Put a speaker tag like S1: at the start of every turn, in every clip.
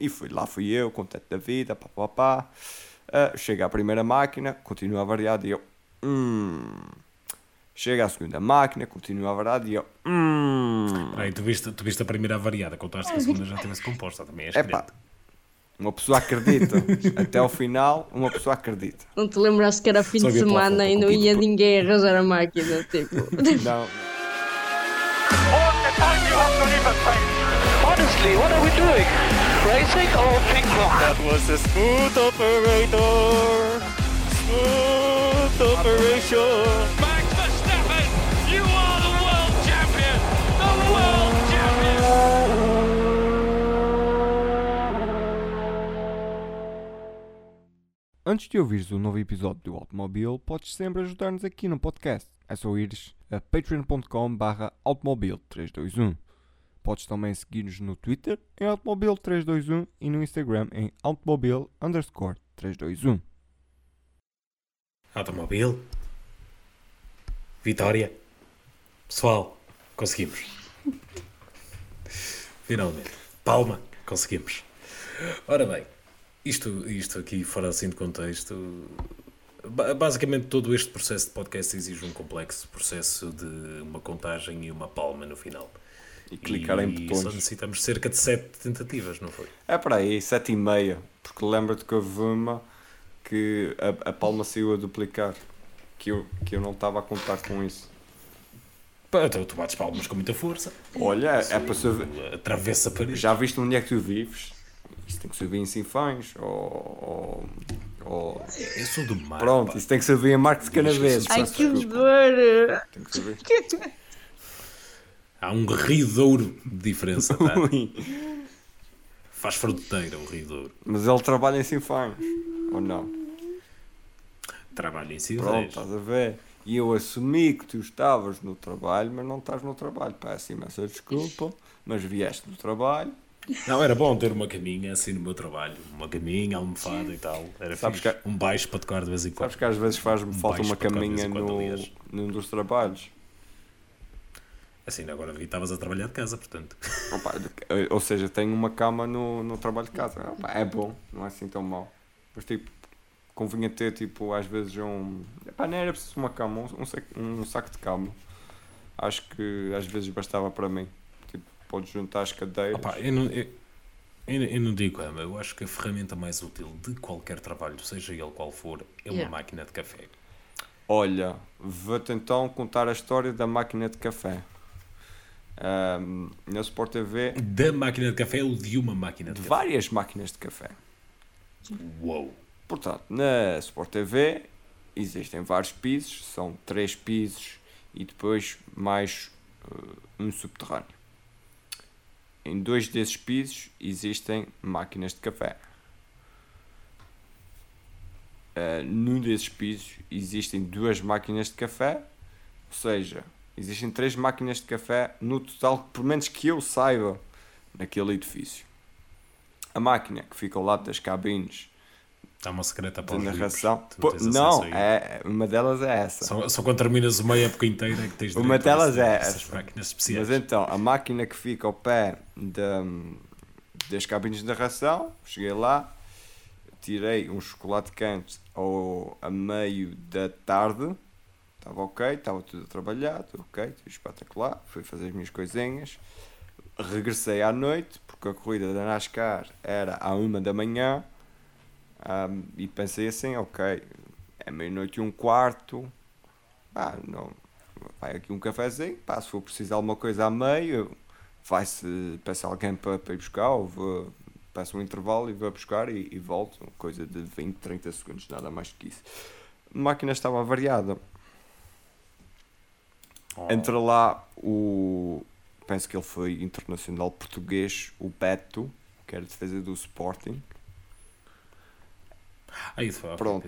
S1: E fui, lá fui eu, contente da vida, pá, pá, pá. Uh, chega à primeira máquina, continua a variar e eu, hum. Chega à segunda máquina, continua a variar e eu, hum.
S2: Aí, tu, viste, tu viste a primeira variada, contaste que a segunda já tivesse composta, também és
S1: É pá, uma pessoa acredita. Até ao final, uma pessoa acredita.
S3: Não te lembraste que era fim de semana e não ia
S2: por-
S3: ninguém arranjar a máquina, tipo.
S1: Não.
S4: Honestly, what are we doing? Racing or ping pong?
S5: That was a smooth operator. Smooth operation.
S4: Max Verstappen, you are the world champion! The world champion!
S1: Antes de ouvires o novo episódio do Automóvel, podes sempre ajudar-nos aqui no podcast. É só ires a patreon.com barra automobile321. Podes também seguir-nos no Twitter em automobile321 e no Instagram em underscore 321.
S2: Automóvel. Vitória. Pessoal, conseguimos. Finalmente. Palma, conseguimos. Ora bem, isto, isto aqui fora assim de contexto. ba- Basicamente todo este processo de podcast exige um complexo processo de uma contagem e uma palma no final.
S1: E clicar em
S2: E
S1: botões.
S2: Só necessitamos cerca de sete tentativas, não foi?
S1: É para aí, 7 e meia. Porque lembra-te que houve uma que a, a palma saiu a duplicar. Que eu, que eu não estava a contar com isso.
S2: Então tu bates palmas com muita força.
S1: Olha, é para saber.
S2: Atravessa a parede.
S1: Já viste onde é que tu vives? Isso tem que servir em Sinfãs ou, ou, ou-
S2: Eu sou do mar.
S1: Pronto,
S2: pá.
S1: isso tem que servir em Marcos de Canaveses.
S3: Ai que dor!
S1: Tem que servir.
S2: Há um rio de diferença, tá? Faz fronteira o rio de ouro.
S1: Mas ele trabalha em Sinfãs. Ou não?
S2: Trabalha em
S1: Pronto,
S2: Silveiros.
S1: estás a ver? E eu assumi que tu estavas no trabalho, mas não estás no trabalho. Peço imensa desculpa, mas vieste do trabalho.
S2: Não, era bom ter uma caminha assim no meu trabalho. Uma caminha, almofada e tal. Era
S1: Sabes
S2: fixe.
S1: que-
S2: Um baixo para tocar de vez em quando.
S1: Sabes que às vezes faz-me
S2: Um
S1: falta uma caminha no, num dos trabalhos.
S2: Assim, agora vi estavas a trabalhar de casa, portanto.
S1: Opa, ou seja, tenho uma cama no, no trabalho de casa. Opa, é bom, não é assim tão mau. Mas tipo, convinha ter tipo, às vezes um. Epá, não era preciso uma cama, um, um, saco, um saco de cama. Acho que às vezes bastava para mim. Tipo, podes juntar as cadeiras.
S2: Opa, eu não, eu, eu, eu não digo, ama, eu acho que a ferramenta mais útil de qualquer trabalho, seja ele qual for, é uma
S3: Yeah.
S2: máquina de café.
S1: Olha, vou-te então contar a história da máquina de café. Ahm, na Sport TV,
S2: Da máquina de café ou de uma máquina de,
S1: de
S2: café?
S1: várias máquinas de café.
S2: Uou!
S1: Portanto, na Sport TV existem vários pisos, são três pisos e depois mais uh, um subterrâneo. Em dois desses pisos existem máquinas de café. Uh, num desses pisos existem duas máquinas de café, ou seja, existem três máquinas de café no total, por menos que eu saiba, naquele edifício. A máquina que fica ao lado das cabines
S2: Há uma secreta para
S1: de narração. Pô, não, é, uma delas é essa.
S2: Só, só quando terminas uma época inteira é que tens
S1: Uma delas
S2: esse-
S1: é
S2: essas
S1: essa.
S2: máquinas especiais.
S1: Mas então, a máquina que fica ao pé da, das cabines de narração, cheguei lá, tirei um chocolate quente ao, a meio da tarde, estava ok, estava tudo tudo ok, espetacular, fui fazer as minhas coisinhas, regressei à noite, porque a corrida da NASCAR era à uma da manhã, ahm, e pensei assim, ok, é meia-noite e um quarto, ah, não, vai aqui um cafezinho, pá, se for precisar alguma coisa a meio, vai-se, peça alguém para, para ir buscar, ou vou, peço um intervalo e vou buscar e, e volto, coisa de 20, 30 segundos, nada mais que isso. A máquina estava variada.
S2: Oh.
S1: Entra lá o, penso que ele foi internacional português, o Beto, que era defesa do Sporting.
S2: Ah, isso foi.
S1: Pronto.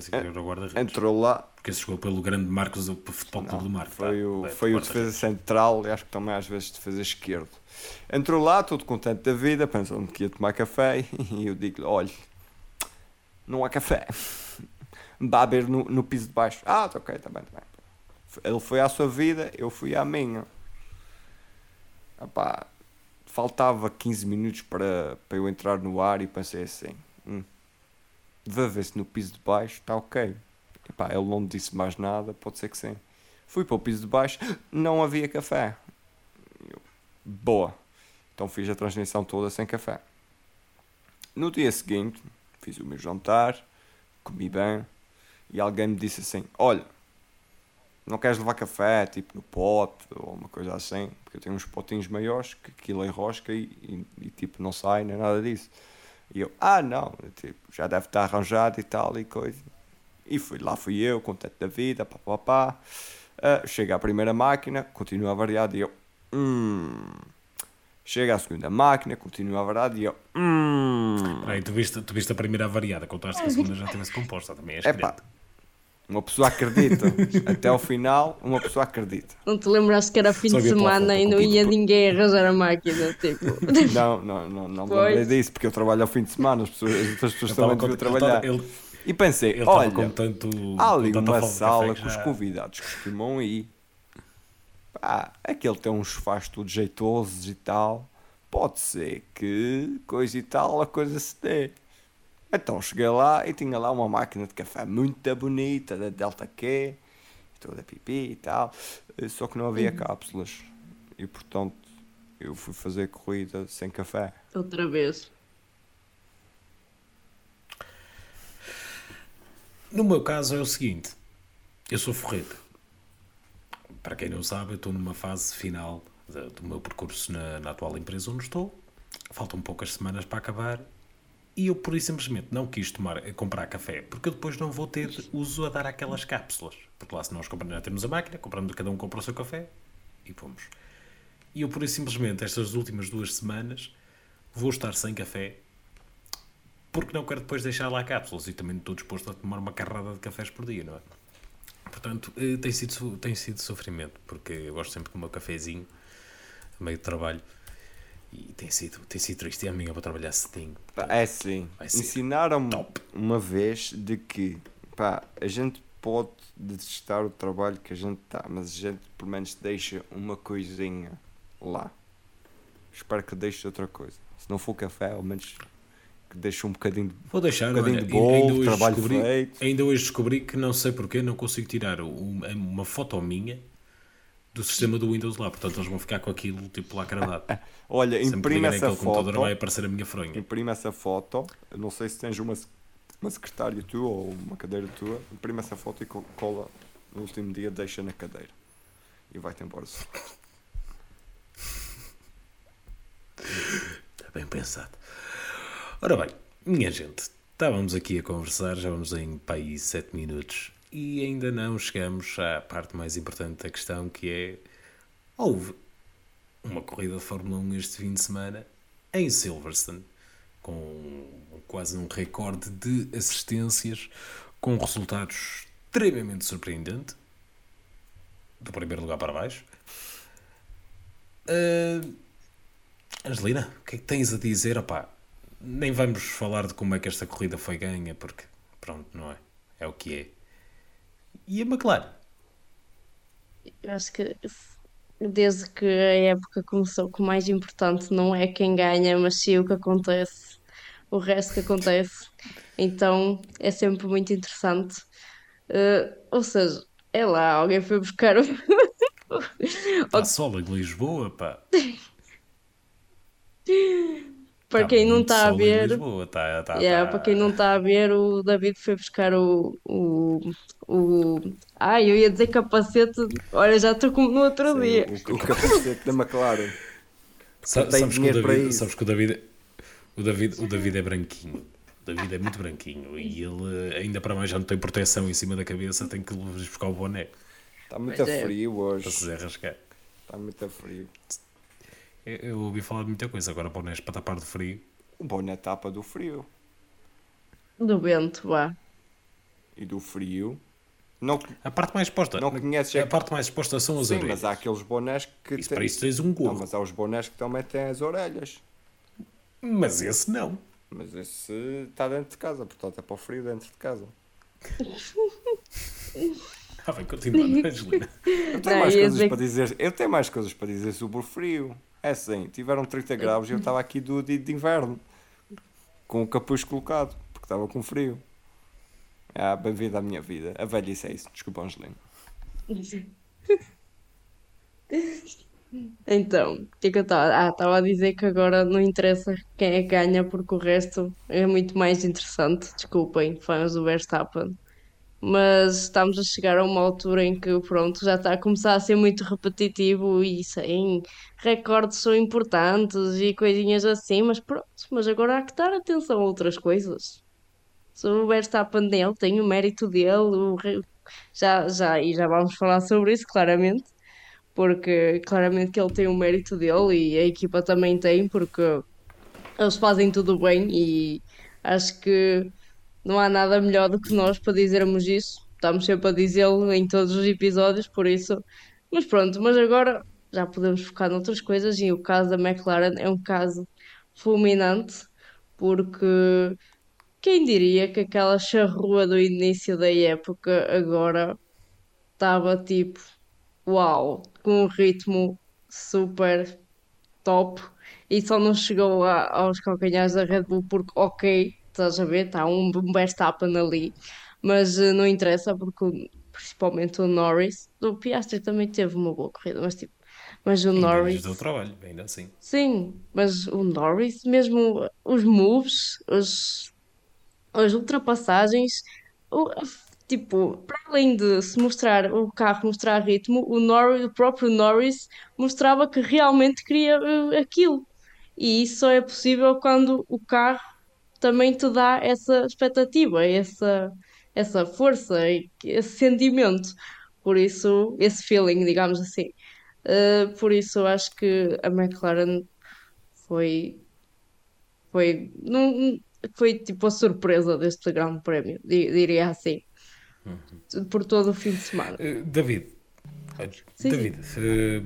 S1: Entrou lá,
S2: Porque esse jogou pelo grande Marcos do Futebol Clube do Marco.
S1: Foi
S2: pá.
S1: o,
S2: Bem,
S1: foi o defesa central e acho que também às vezes defesa esquerdo. Entrou lá, todo contente da vida, pensando que ia tomar café e eu digo-lhe, olha, não há café. Vá beber no, no piso de baixo. Ah, tá ok, está bem, está bem. Ele foi à sua vida, eu fui à minha. Epá, faltava 15 minutos para, para eu entrar no ar e pensei assim: hum, vou ver se no piso de baixo está ok. Epá, ele não me disse mais nada, pode ser que sim. Fui para o piso de baixo, não havia café. Eu, boa. Então fiz a transmissão toda sem café. No dia seguinte, fiz o meu jantar, comi bem, e alguém me disse assim: Olha, não queres levar café, tipo no pote ou uma coisa assim? Porque eu tenho uns potinhos maiores que aquilo enrosca e, e, e, tipo não sai, nem nada disso. E eu: Ah, não, tipo, já deve estar arranjado e tal e coisa. E fui lá, fui eu, contente da vida, pá, pá, pá. Uh, chega à primeira máquina, continua variado e eu: Hum. Chega à segunda máquina, continua variado e eu: Hum.
S2: Aí, tu, viste, tu viste a primeira variada, contaste que a segunda já tivesse composta, também és
S1: É pá. Uma pessoa acredita. Até ao final, uma pessoa acredita.
S3: Não te lembraste que era fim
S2: Só
S3: de semana
S2: foto,
S3: e não ia ninguém arranjar a máquina, tipo.
S1: Não, não, não, não me lembrei disso, porque eu trabalho ao fim de semana, as pessoas, as outras pessoas também deviam trabalhar.
S2: ele-
S1: E pensei,
S2: Ele
S1: olha,
S2: com tanto.
S1: há ali uma sala
S2: que
S1: os convidados costumam ir. Pá, aquele tem uns sofás todos jeitosos e tal. Pode ser que coisa e tal, a coisa se dê. Então cheguei lá e tinha lá uma máquina de café muito bonita, da Delta Q, toda pipi e tal. eh, Só que não havia cápsulas. E portanto eu fui fazer corrida sem café.
S3: Outra vez.
S2: No meu caso é o seguinte: eu sou forreta. Para quem não sabe, eu estou numa fase final do meu percurso na, na atual empresa onde estou. Faltam poucas semanas para acabar. E eu, por e simplesmente, não quis tomar, comprar café, porque eu depois não vou ter uso a dar aquelas cápsulas. Porque lá, se nós compramos, já temos a máquina, compramos, cada um compra o seu café e fomos. E eu, por e simplesmente, estas últimas duas semanas, vou estar sem café porque não quero depois deixar lá cápsulas e também estou disposto a tomar uma carrada de cafés por dia, não é? Portanto, eh, tem sido, tem sido sofrimento, porque eu gosto sempre do meu cafezinho, a meio de trabalho, e tem sido, tem sido triste. E amanhã vou trabalhar cedinho.
S1: Pá, É sim. Ensinaram-me uma vez de que pá, a gente pode detestar o trabalho que a gente está, mas a gente pelo menos deixa uma coisinha lá. Espero que deixe outra coisa. Se não for café, ao menos que deixe um bocadinho de.
S2: Vou deixar,
S1: Um bocadinho
S2: olha,
S1: de bolo,
S2: ainda,
S1: trabalho
S2: descobri,
S1: feito.
S2: ainda hoje descobri que não sei porquê não consigo tirar uma foto minha do sistema do Windows lá, portanto eles vão ficar com aquilo tipo lá cravado.
S1: Olha,
S2: Sempre
S1: imprime essa
S2: aquele computador
S1: foto.
S2: vai aparecer a minha fronha.
S1: Imprime essa foto. Não sei se tens uma, uma secretária tua ou uma cadeira tua. Imprime essa foto e co- cola no último dia, deixa na cadeira. E vai-te embora.
S2: Está bem pensado. Ora bem, minha gente, estávamos aqui a conversar, já vamos em país 7 minutos e ainda não chegamos à parte mais importante da questão que é houve uma corrida de Fórmula 1 este fim de semana em Silverstone com quase um recorde de assistências com resultados extremamente surpreendentes do primeiro lugar para baixo Ah, Angelina, o que é que tens a dizer? Opá, nem vamos falar de como é que esta corrida foi ganha, porque pronto, não é? É o que é. E a McLaren?
S3: Eu acho que desde que a época começou, que o mais importante não é quem ganha, mas sim o que acontece, o resto que acontece. Então é sempre muito interessante. Eh, ou seja, é lá, alguém foi buscar o.
S2: Está sol em Lisboa, pá.
S3: Para
S2: Tá
S3: quem não está a ver,
S2: Lisboa, tá, tá,
S3: yeah,
S2: tá.
S3: para quem não está a ver, o David foi buscar o, o, o... Ai, eu ia dizer capacete, olha, já estou como no outro dia.
S1: O, o capacete da McLaren.
S2: Sa-
S1: tem
S2: sabes, que o
S1: dinheiro para
S2: David,
S1: isso.
S2: sabes que o David, o David, o David é branquinho. O David é muito branquinho e ele, ainda para mais, já não tem proteção em cima da cabeça, tem que lhe buscar o boné
S1: Está muito
S3: Pois é.
S1: frio
S2: para se
S1: hoje. Está muito frio.
S2: Eu, eu ouvi falar de muita coisa, agora bonés para tapar de frio.
S1: O boné tapa do frio.
S3: Do vento, vá.
S1: E do frio. Não,
S2: A parte mais exposta,
S1: Não conheces
S2: a
S1: é-
S2: parte mais exposta são as
S1: sim,
S2: orelhas.
S1: mas há aqueles bonés que.
S2: Isso,
S1: têm-
S2: para isso tens um
S1: Não,
S2: gorro.
S1: mas há os bonés que também têm as orelhas.
S2: Mas esse não.
S1: Mas esse está dentro de casa, portanto é para o frio dentro de casa.
S2: Ah, vai continuando, Angelina.
S1: Eu tenho
S3: Não,
S1: mais coisas
S3: dizer
S1: para dizer. Eu tenho mais coisas para dizer sobre o frio. É assim, tiveram 30 graus e eu estava aqui do dia de inverno. Com o capuz colocado, porque estava com frio. Ah, bem-vindo à minha vida. A velhice é isso. Desculpa, Angelina.
S3: Então, o que é que eu estava? Ah, estava a dizer que agora não interessa quem é que ganha, porque o resto é muito mais interessante. Desculpem, fãs do Verstappen. Mas estamos a chegar a uma altura em que, pronto, já está a começar a ser muito repetitivo e sem recordes são importantes e coisinhas assim, mas pronto, mas agora há que dar atenção a outras coisas. Se o Verstappen dele tem o mérito dele, já, já, e já vamos falar sobre isso, claramente porque claramente que ele tem o mérito dele e a equipa também tem, porque eles fazem tudo bem e acho que não há nada melhor do que nós para dizermos isso. Estamos sempre a dizê-lo em todos os episódios, por isso. Mas pronto, mas agora já podemos focar noutras coisas e o caso da McLaren é um caso fulminante, porque quem diria que aquela charrua do início da época agora estava tipo uau, com um ritmo super top e só não chegou aos calcanhares da Red Bull porque, ok, estás a ver, está um Verstappen ali, mas eh, não interessa porque principalmente o Norris, o Piastri também teve uma boa corrida, mas tipo, mas o
S2: Ainda
S3: Norris,
S2: deu trabalho, ainda assim.
S3: sim, mas o Norris, mesmo os moves, os as ultrapassagens, o- tipo, para além de se mostrar o carro mostrar ritmo, o Norris, o próprio Norris mostrava que realmente queria eh, aquilo. E isso só é possível quando o carro também te dá essa expectativa, essa, essa força, esse sentimento. Por isso, esse feeling, digamos assim. Eh, por isso, eu acho que a McLaren foi foi, não, foi tipo a surpresa deste grande prémio, di- diria assim, por todo o fim de semana.
S2: Eh, David,
S3: Sim,
S2: David,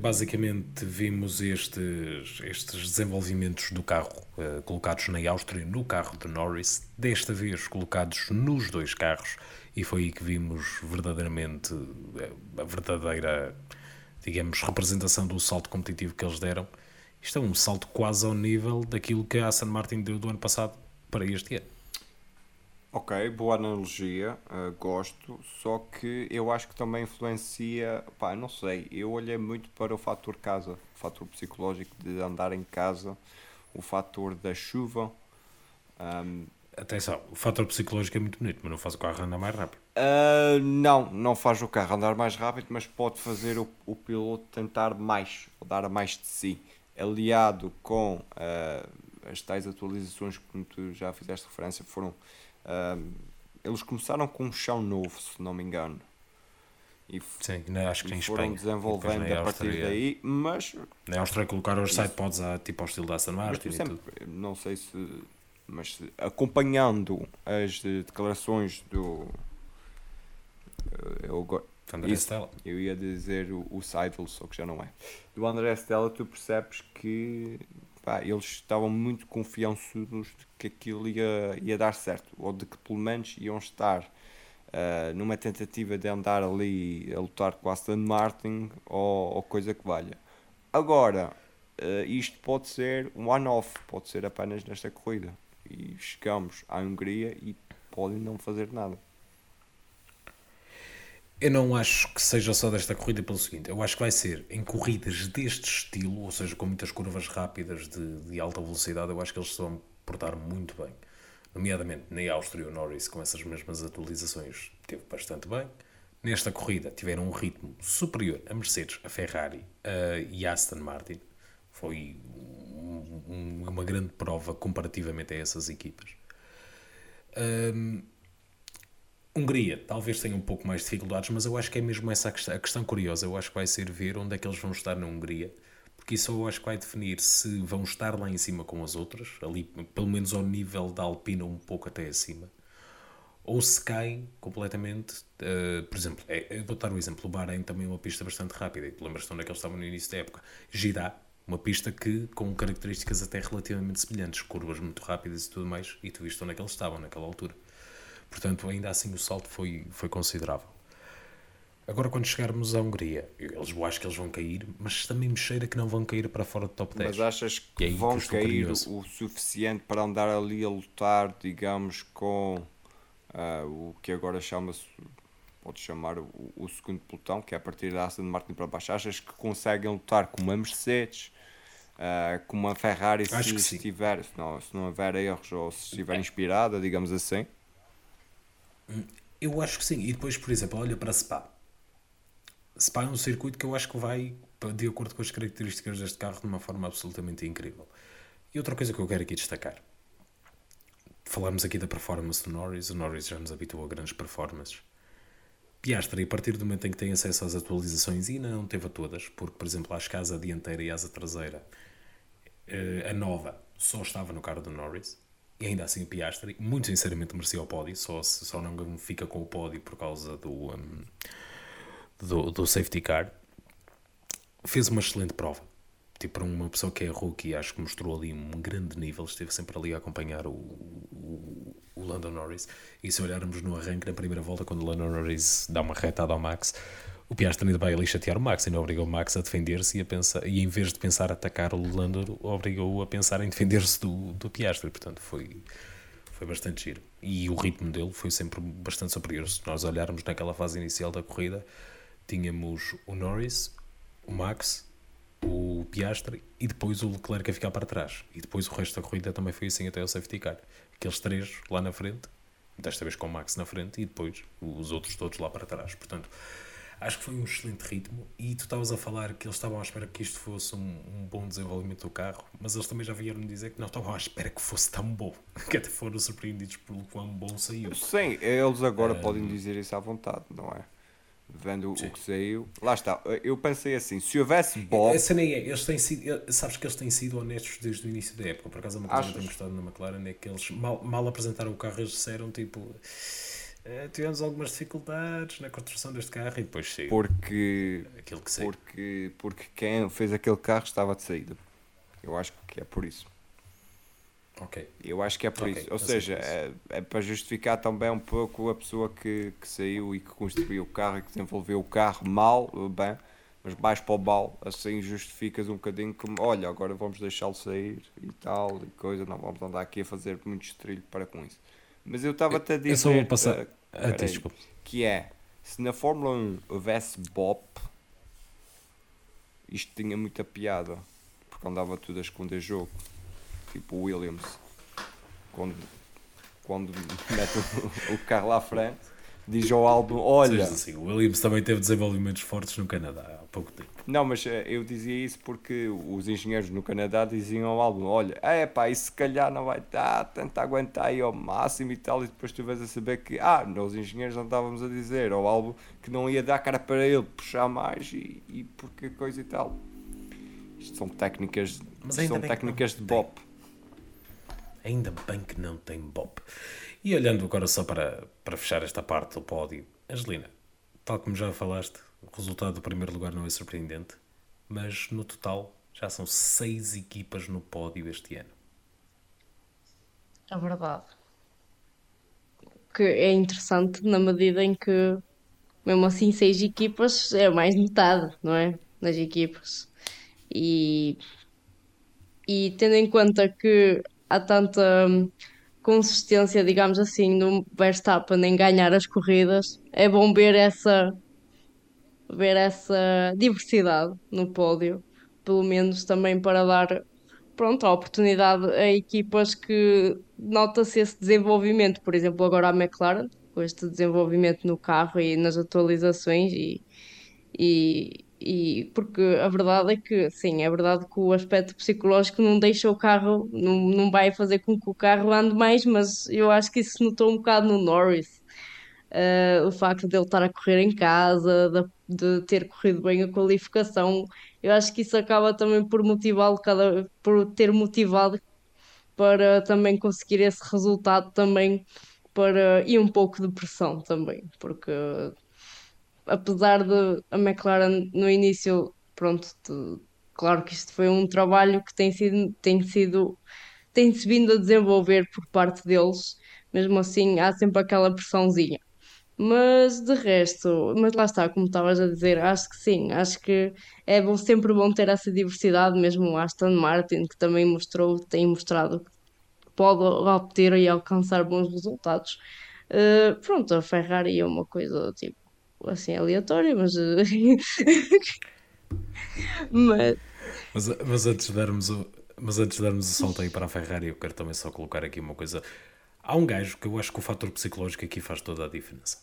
S2: basicamente vimos estes, estes desenvolvimentos do carro eh, colocados na Áustria no carro de Norris, desta vez colocados nos dois carros, e foi aí que vimos verdadeiramente eh, a verdadeira, digamos, representação do salto competitivo que eles deram. Isto é um salto quase ao nível daquilo que a Aston Martin deu do ano passado para este ano.
S1: Ok, boa analogia, uh, gosto, só que eu acho que também influencia, pá, não sei, eu olhei muito para o fator casa, o fator psicológico de andar em casa, o fator da chuva. Um,
S2: Atenção, o fator psicológico é muito bonito, mas não faz o carro andar mais rápido.
S1: uh, não, não faz o carro andar mais rápido, mas pode fazer o, o piloto tentar mais, ou dar mais de si, aliado com uh, as tais atualizações que tu já fizeste referência, foram eles começaram com um chão novo, se não me engano. E,
S2: Sim, na- acho que em
S1: foram
S2: Espanha.
S1: desenvolvendo
S2: E
S1: a partir daí, mas,
S2: Na Áustria colocaram os sidepods a, tipo ao estilo da Aston Martin
S1: tu
S2: e
S1: sempre,
S2: tudo.
S1: não sei se, mas acompanhando as declarações do eh, eu,
S2: André
S1: isso.
S2: Stella.
S1: eu ia dizer o, o Seidel, só que já não é. Do André Stella, tu percebes que pá, eles estavam muito confiançudos de que aquilo ia, ia dar certo, ou de que pelo menos iam estar ah, numa tentativa de andar ali a lutar com a Aston Martin ou, ou coisa que valha. Agora, ah, isto pode ser um one-off, pode ser apenas nesta corrida. E chegamos à Hungria e podem não fazer nada.
S2: Eu não acho que seja só desta corrida pelo seguinte, eu acho que vai ser em corridas deste estilo, ou seja, com muitas curvas rápidas de, de alta velocidade, eu acho que eles se vão portar muito bem. Nomeadamente na Áustria, o Norris com essas mesmas atualizações teve bastante bem. Nesta corrida tiveram um ritmo superior a Mercedes, a Ferrari a, e a Aston Martin. Foi um- um- uma grande prova comparativamente a essas equipas. Hum, Hungria talvez tenha um pouco mais de dificuldades, mas eu acho que é mesmo essa a questão, a questão curiosa. Eu acho que vai ser ver onde é que eles vão estar na Hungria, porque isso eu acho que vai definir se vão estar lá em cima com as outras, ali pelo menos ao nível da Alpina, um pouco até acima, ou se caem completamente. eh, por exemplo, é, eu vou dar o exemplo: o Bahrein também é uma pista bastante rápida, e lembras-te onde é que eles estavam no início da época? Girá, uma pista que com características até relativamente semelhantes, curvas muito rápidas e tudo mais, e tu viste onde é que eles estavam naquela altura. Portanto, ainda assim o salto foi, foi considerável. Agora, quando chegarmos à Hungria, eles, eu acho que eles vão cair, mas também me cheira que não vão cair para fora do top 10.
S1: Mas achas que
S2: que
S1: vão
S2: estou
S1: cair
S2: curioso.
S1: o suficiente para andar ali a lutar, digamos, com ah, o que agora chama-se, pode chamar o, o segundo pelotão, que é a partir da Aston Martin para baixo? Achas que conseguem lutar com uma Mercedes, ah, com uma Ferrari,
S2: Acho
S1: se
S2: que
S1: estiver, se não, se não houver erros ou se estiver inspirada, digamos assim?
S2: Eu acho que sim. E depois, por exemplo, olha para Spa. Spa é um circuito que eu acho que vai de acordo com as características deste carro de uma forma absolutamente incrível. E outra coisa que eu quero aqui destacar. Falámos aqui da performance do Norris. O Norris já nos habituou a grandes performances. Piastri, a partir do momento em que tem acesso às atualizações, e não teve a todas, porque, por exemplo, acho que a asa dianteira e a asa traseira, eh, a nova, só estava no carro do Norris, e ainda assim o Piastri, muito sinceramente, merecia o pódio, só, só não fica com o pódio por causa do, um, do, do safety car. Fez uma excelente prova. Tipo, para uma pessoa que é rookie, acho que mostrou ali um grande nível, esteve sempre ali a acompanhar o, o, o Lando Norris. E se olharmos no arranque, na primeira volta, quando o Lando Norris dá uma retada ao Max, o Piastri vai ali chatear o Max e não obrigou o Max a defender-se e, e em vez de pensar atacar o Lando, obrigou-o a pensar em defender-se do, do Piastri. Portanto, foi, foi bastante giro. E o ritmo dele foi sempre bastante superior. Se nós olharmos naquela fase inicial da corrida, tínhamos o Norris, o Max, o Piastri e depois o Leclerc a ficar para trás. E depois o resto da corrida também foi assim até o safety car. Aqueles três lá na frente, desta vez com o Max na frente e depois os outros todos lá para trás. Portanto, acho que foi um excelente ritmo. E tu estavas a falar que eles estavam à espera que isto fosse um, um bom desenvolvimento do carro, mas eles também já vieram dizer que não estavam à espera que fosse tão bom. Que até foram surpreendidos pelo quão bom saiu.
S1: Sim, eles agora podem dizer isso à vontade, não é? Vendo o que saiu. Lá está, eu pensei assim: se houvesse Bob.
S2: A cena é, eles têm sido, sabes que eles têm sido honestos desde o início da época. Por acaso, uma coisa que eu
S1: Achas?
S2: tenho gostado na McLaren é que eles mal, mal apresentaram o carro, eles disseram tipo. "Eh, tivemos algumas dificuldades na construção deste carro e depois saiu
S1: Porque,
S2: aquilo que saiu.
S1: porque, porque quem fez aquele carro estava de saída. Eu acho que é por isso.
S2: Ok.
S1: Eu acho que é por
S2: Ok,
S1: isso. Ou seja, é, é para justificar também um pouco a pessoa que, que saiu e que construiu o carro e que desenvolveu o carro mal, bem, mas mais para o mal, assim justificas um bocadinho como, olha, agora vamos deixá-lo sair e tal, e coisa, não vamos andar aqui a fazer muito estrilho para com isso. Mas eu estava até a dizer
S2: Eu só vou passar.
S1: eh,
S2: Desculpa.
S1: que é, se na Fórmula 1 houvesse BOP, isto tinha muita piada, porque andava tudo a esconder jogo, tipo o Williams, quando, quando mete o, o carro lá à frente, diz ao álbum, olha,
S2: assim, o Williams também teve desenvolvimentos fortes no Canadá há pouco tempo.
S1: não, mas eh, eu dizia isso porque os engenheiros no Canadá diziam ao álbum, olha, é pá, isso se calhar não vai dar, tenta aguentar aí ao máximo e tal, e depois tu vais a saber que, ah, nós engenheiros não estávamos a dizer ao álbum que não ia dar cara para ele puxar mais e, e porque coisa e tal. Isto são técnicas, são técnicas de bop.
S2: Ainda bem que não tem Bob. E olhando agora só para, para fechar esta parte do pódio, Angelina, tal como já falaste, o resultado do primeiro lugar não é surpreendente, mas no total já são seis equipas no pódio este ano.
S3: É verdade. Que é interessante na medida em que, mesmo assim, seis equipas é mais de metade, não é? Das equipas. E, e tendo em conta que há tanta consistência, digamos assim, no Verstappen em ganhar as corridas, é bom ver essa, ver essa diversidade no pódio, pelo menos também para dar pronto, a oportunidade a equipas que nota-se esse desenvolvimento. Por exemplo, agora a McLaren, com este desenvolvimento no carro e nas atualizações, e, e, e porque a verdade é que, sim, é verdade que o aspecto psicológico não deixa o carro, não, não vai fazer com que o carro ande mais, mas eu acho que isso notou um bocado no Norris. Uh, o facto de ele estar a correr em casa, de, de ter corrido bem a qualificação, eu acho que isso acaba também por motivá-lo, cada, por ter motivado para também conseguir esse resultado também para, e um pouco de pressão também, porque apesar de a McLaren no início, pronto, claro que isto foi um trabalho que tem sido, tem sido, tem-se vindo a desenvolver por parte deles, mesmo assim há sempre aquela pressãozinha. Mas de resto, mas lá está, como estavas a dizer, acho que sim, acho que é bom, sempre bom ter essa diversidade, mesmo o Aston Martin, que também mostrou, tem mostrado que pode obter e alcançar bons resultados. Uh, pronto, a Ferrari é uma coisa tipo assim aleatória, mas, uh, mas
S2: Mas, mas antes de darmos o, mas antes de darmos o salto aí para a Ferrari, eu quero também só colocar aqui uma coisa. Há um gajo que eu acho que o fator psicológico aqui faz toda a diferença.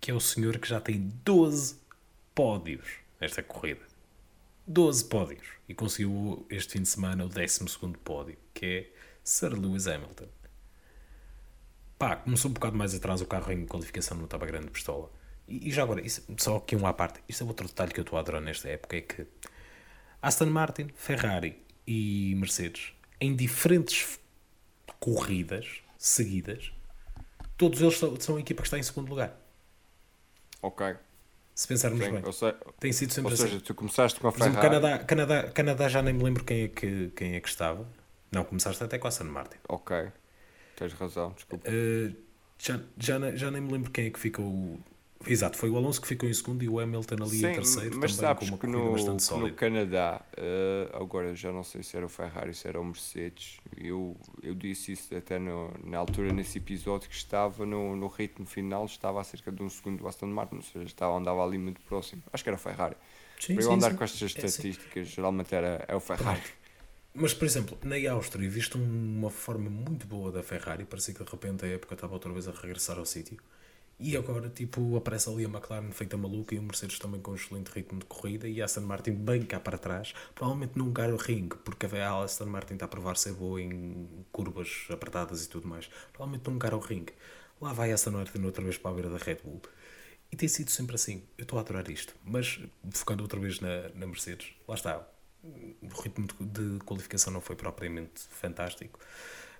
S2: Que é o senhor que já tem 12 pódios nesta corrida. 12 pódios. E conseguiu este fim de semana o 12 pódio, que é Sir Lewis Hamilton. Pá, começou um bocado mais atrás, o carro em qualificação não estava grande pistola. E, e já agora, isso, só aqui um à parte, isto é outro detalhe que eu estou a adorar nesta época, é que Aston Martin, Ferrari e Mercedes, em diferentes corridas seguidas, todos eles são, são a equipa que está em segundo lugar.
S1: Ok.
S2: Se pensarmos
S1: Sim,
S2: bem.
S1: ou, se-
S2: Tem sido sempre
S1: ou
S2: assim.
S1: seja, tu começaste com a
S2: Por exemplo,
S1: Ferrari.
S2: Canadá, Canadá, Canadá já nem me lembro quem é que, quem é que estava. Não, começaste até com a Aston Martin.
S1: Ok. Tens razão, desculpa.
S2: Uh, já, já, já nem me lembro quem é que ficou. Exato, foi o Alonso que ficou em segundo e o Hamilton ali em terceiro,
S1: mas
S2: também com
S1: sabes
S2: uma
S1: que
S2: corrida
S1: no,
S2: bastante sólida.
S1: no Canadá, eh, agora já não sei se era o Ferrari, se era o Mercedes, eu, eu disse isso até no- na altura nesse episódio que estava no, no ritmo final, estava a cerca de um segundo do Aston Martin, ou seja, estava, andava ali muito próximo. Acho que era o Ferrari.
S2: Sim,
S1: Para eu
S2: sim,
S1: andar
S2: sim.
S1: com estas
S2: É, sim.
S1: estatísticas, geralmente era, é o Ferrari.
S2: Mas, por exemplo, na Áustria, visto uma forma muito boa da Ferrari, parecia que de repente a época estava outra vez a regressar ao sítio. E agora, tipo, aparece ali a McLaren feita maluca e o Mercedes também com um excelente ritmo de corrida e a Aston Martin bem cá para trás, provavelmente num lugar ringue, porque a Aston Martin está a provar ser boa em curvas apertadas e tudo mais. Provavelmente num lugar ao ringue. Lá vai a Aston Martin outra vez para a beira da Red Bull. E tem sido sempre assim. Eu estou a adorar isto. Mas, focando outra vez na, na Mercedes, lá está. O ritmo de, de qualificação não foi propriamente fantástico.